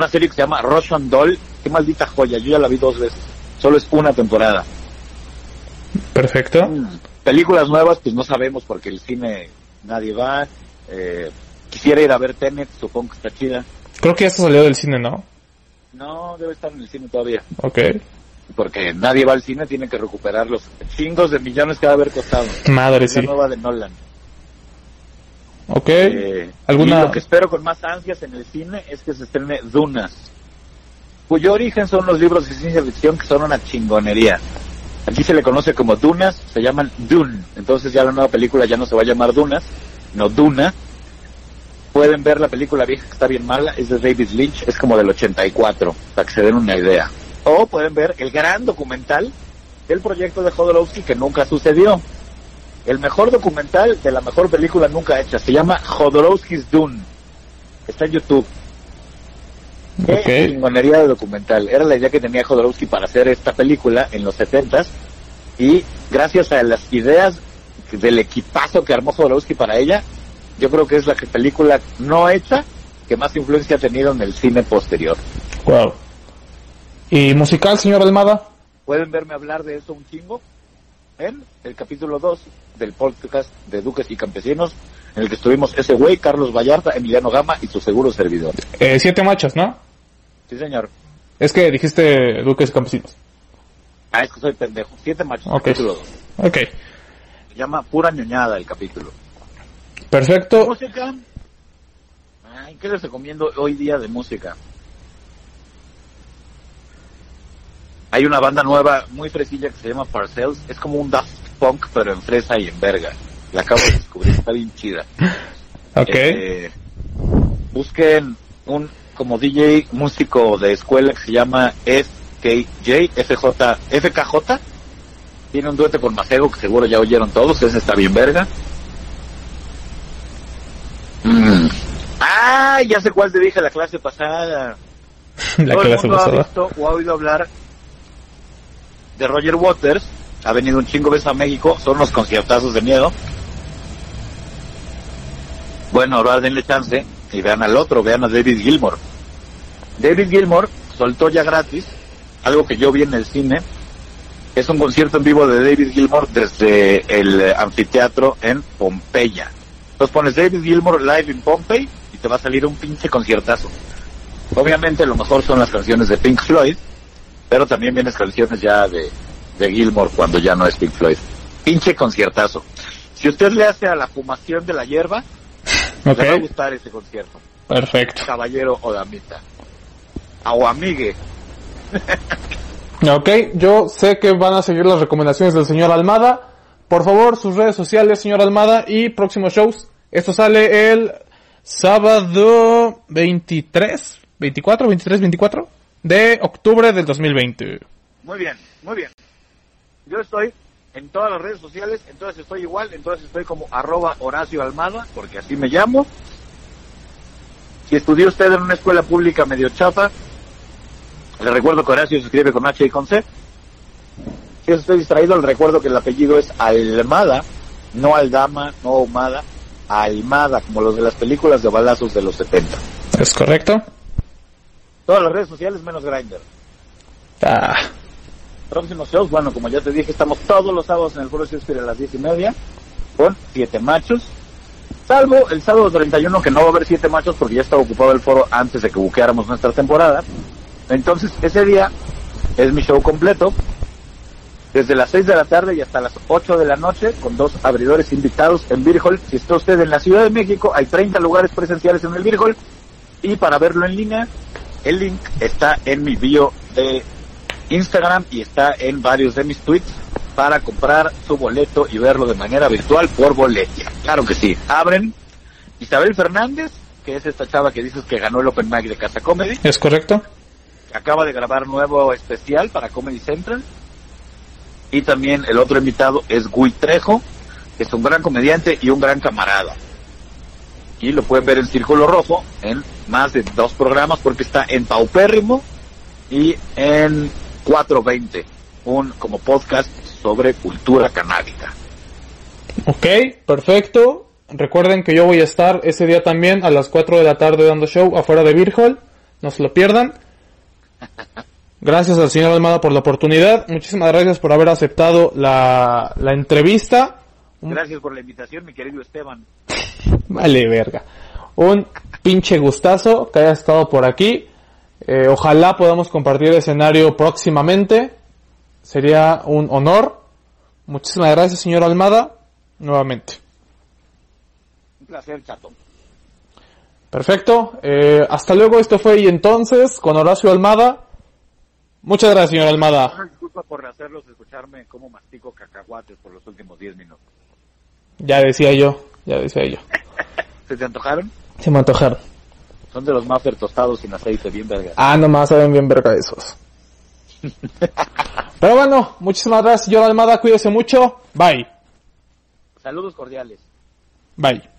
una serie que se llama Russian Doll. Qué maldita joya. Yo ya la vi dos veces. Solo es una temporada. Perfecto. Películas nuevas, pues no sabemos porque el cine nadie va. Eh, quisiera ir a ver Tenet, supongo que está chida. Creo que ya se salió del cine, ¿no? No, debe estar en el cine todavía. Ok. Porque nadie va al cine, tiene que recuperar los chingos de millones que va a haber costado. Madre, la sí. nueva de Nolan. Ok. Eh, ¿Alguna- Y lo que espero con más ansias en el cine es que se estrene Dunas, cuyo origen son los libros de ciencia ficción que son una chingonería. Aquí se le conoce como Dunas, se llaman Dune. Entonces ya la nueva película ya no se va a llamar Dunas, no Duna. Pueden ver la película vieja que está bien mala, es de David Lynch, es como del 84, para que se den una idea. O pueden ver el gran documental del proyecto de Jodorowsky que nunca sucedió. El mejor documental de la mejor película nunca hecha. Se llama Jodorowsky's Dune. Está en YouTube. Qué Ok. chingonería de documental. Era la idea que tenía Jodorowsky para hacer esta película en los 70s. Y gracias a las ideas del equipazo que armó Jodorowsky para ella, yo creo que es la película no hecha que más influencia ha tenido en el cine posterior. Wow. ¿Y musical, señor Almada? Pueden verme hablar de eso un chingo en el capítulo 2 del podcast de Duques y Campesinos, en el que estuvimos ese güey, Carlos Vallarta, Emiliano Gama y su seguro servidor. Eh, siete machos, ¿no? Sí, señor. Es que dijiste Duques y Campesinos. Ah, es que soy pendejo. Siete machos, Ok. capítulo 2. Ok. Se llama Pura ñoñada el capítulo. Perfecto. Música. Ay, ¿qué les recomiendo hoy día de música? Hay una banda nueva muy fresilla que se llama Parcells. Es como un Daft Punk, pero en fresa y en verga. La acabo de descubrir, está bien chida. Ok. Eh, busquen un como DJ músico de escuela que se llama FKJ, FJ, FKJ. Tiene un duete con Macego que seguro ya oyeron todos, ese está bien verga. Mm. Ah, ya sé cuál te dije la clase pasada. La Todo el clase mundo ha pasada. visto o ha oído hablar de Roger Waters. Ha venido un chingo veces a México. Son los conciertazos de miedo. Bueno, ahora denle chance y vean al otro, vean a David Gilmour. David Gilmour soltó ya gratis algo que yo vi en el cine. Es un concierto en vivo de David Gilmour desde el anfiteatro en Pompeya. Entonces pones David Gilmour live en Pompey y te va a salir un pinche conciertazo. Obviamente lo mejor son las canciones de Pink Floyd, pero también vienen canciones ya de, de Gilmour cuando ya no es Pink Floyd. Pinche conciertazo. Si usted le hace a la fumación de la hierba, le va a gustar ese concierto. Perfecto. Caballero o damita. A o amigue. Ok, yo sé que van a seguir las recomendaciones del señor Almada. Por favor, sus redes sociales, señor Almada, y próximos shows. Esto sale el sábado 23, 24, 23, 24. De octubre del 2020. Muy bien, muy bien. Yo estoy en todas las redes sociales, entonces estoy igual, entonces estoy como arroba Horacio Almada, porque así me llamo. Si estudió usted en una escuela pública medio chafa, le recuerdo que Horacio se escribe con H y con C. Si estoy distraído, le recuerdo que el apellido es Almada, no Aldama, no Humada, Almada, como los de las películas de balazos de los 70. ¿Es correcto? Todas las redes sociales menos Grindr. Ah, Próximos shows, bueno, como ya te dije, estamos todos los sábados en el Foro Shakespeare a las diez y media con siete machos. Salvo el sábado 31 que no va a haber siete machos porque ya estaba ocupado el foro antes de que buqueáramos nuestra temporada. Entonces, ese día es mi show completo. Desde las 6 de la tarde y hasta las 8 de la noche, con dos abridores invitados en Beer Hall. Si está usted en la Ciudad de México, hay 30 lugares presenciales en el Beer Hall. Y para verlo en línea, el link está en mi bio de Instagram y está en varios de mis tweets para comprar su boleto y verlo de manera virtual por boletia. Claro que sí. Abren Isabel Fernández, que es esta chava que dices que ganó el Open Mic de Casa Comedy. ¿es correcto? Acaba de grabar nuevo especial para Comedy Central. Y también el otro invitado es Gui Trejo, que es un gran comediante y un gran camarada. Y lo pueden ver en Círculo Rojo en más de dos programas porque está en Paupérrimo y en 420, un como podcast sobre cultura canábica. Ok, perfecto. Recuerden que yo voy a estar ese día también a las 4 de la tarde dando show afuera de Beer Hall. No se lo pierdan. Gracias al señor Almada por la oportunidad. Muchísimas gracias por haber aceptado la, la entrevista. Gracias por la invitación, mi querido Esteban. Vale, verga. Un pinche gustazo que haya estado por aquí. Eh, ojalá podamos compartir escenario próximamente. Sería un honor. Muchísimas gracias, señor Almada. Nuevamente. Un placer, chato. Perfecto. Eh, hasta luego. Esto fue y entonces con Horacio Almada. Muchas gracias, señor Almada. Disculpa por hacerlos escucharme cómo mastico cacahuates por los últimos 10 minutos. Ya decía yo. Ya decía yo. ¿Se te antojaron? Se me antojaron. Son de los maffer tostados sin aceite, bien verga. Ah, nomás saben bien verga esos. Pero bueno, muchísimas gracias, señor Almada. Cuídese mucho. Bye. Saludos cordiales. Bye.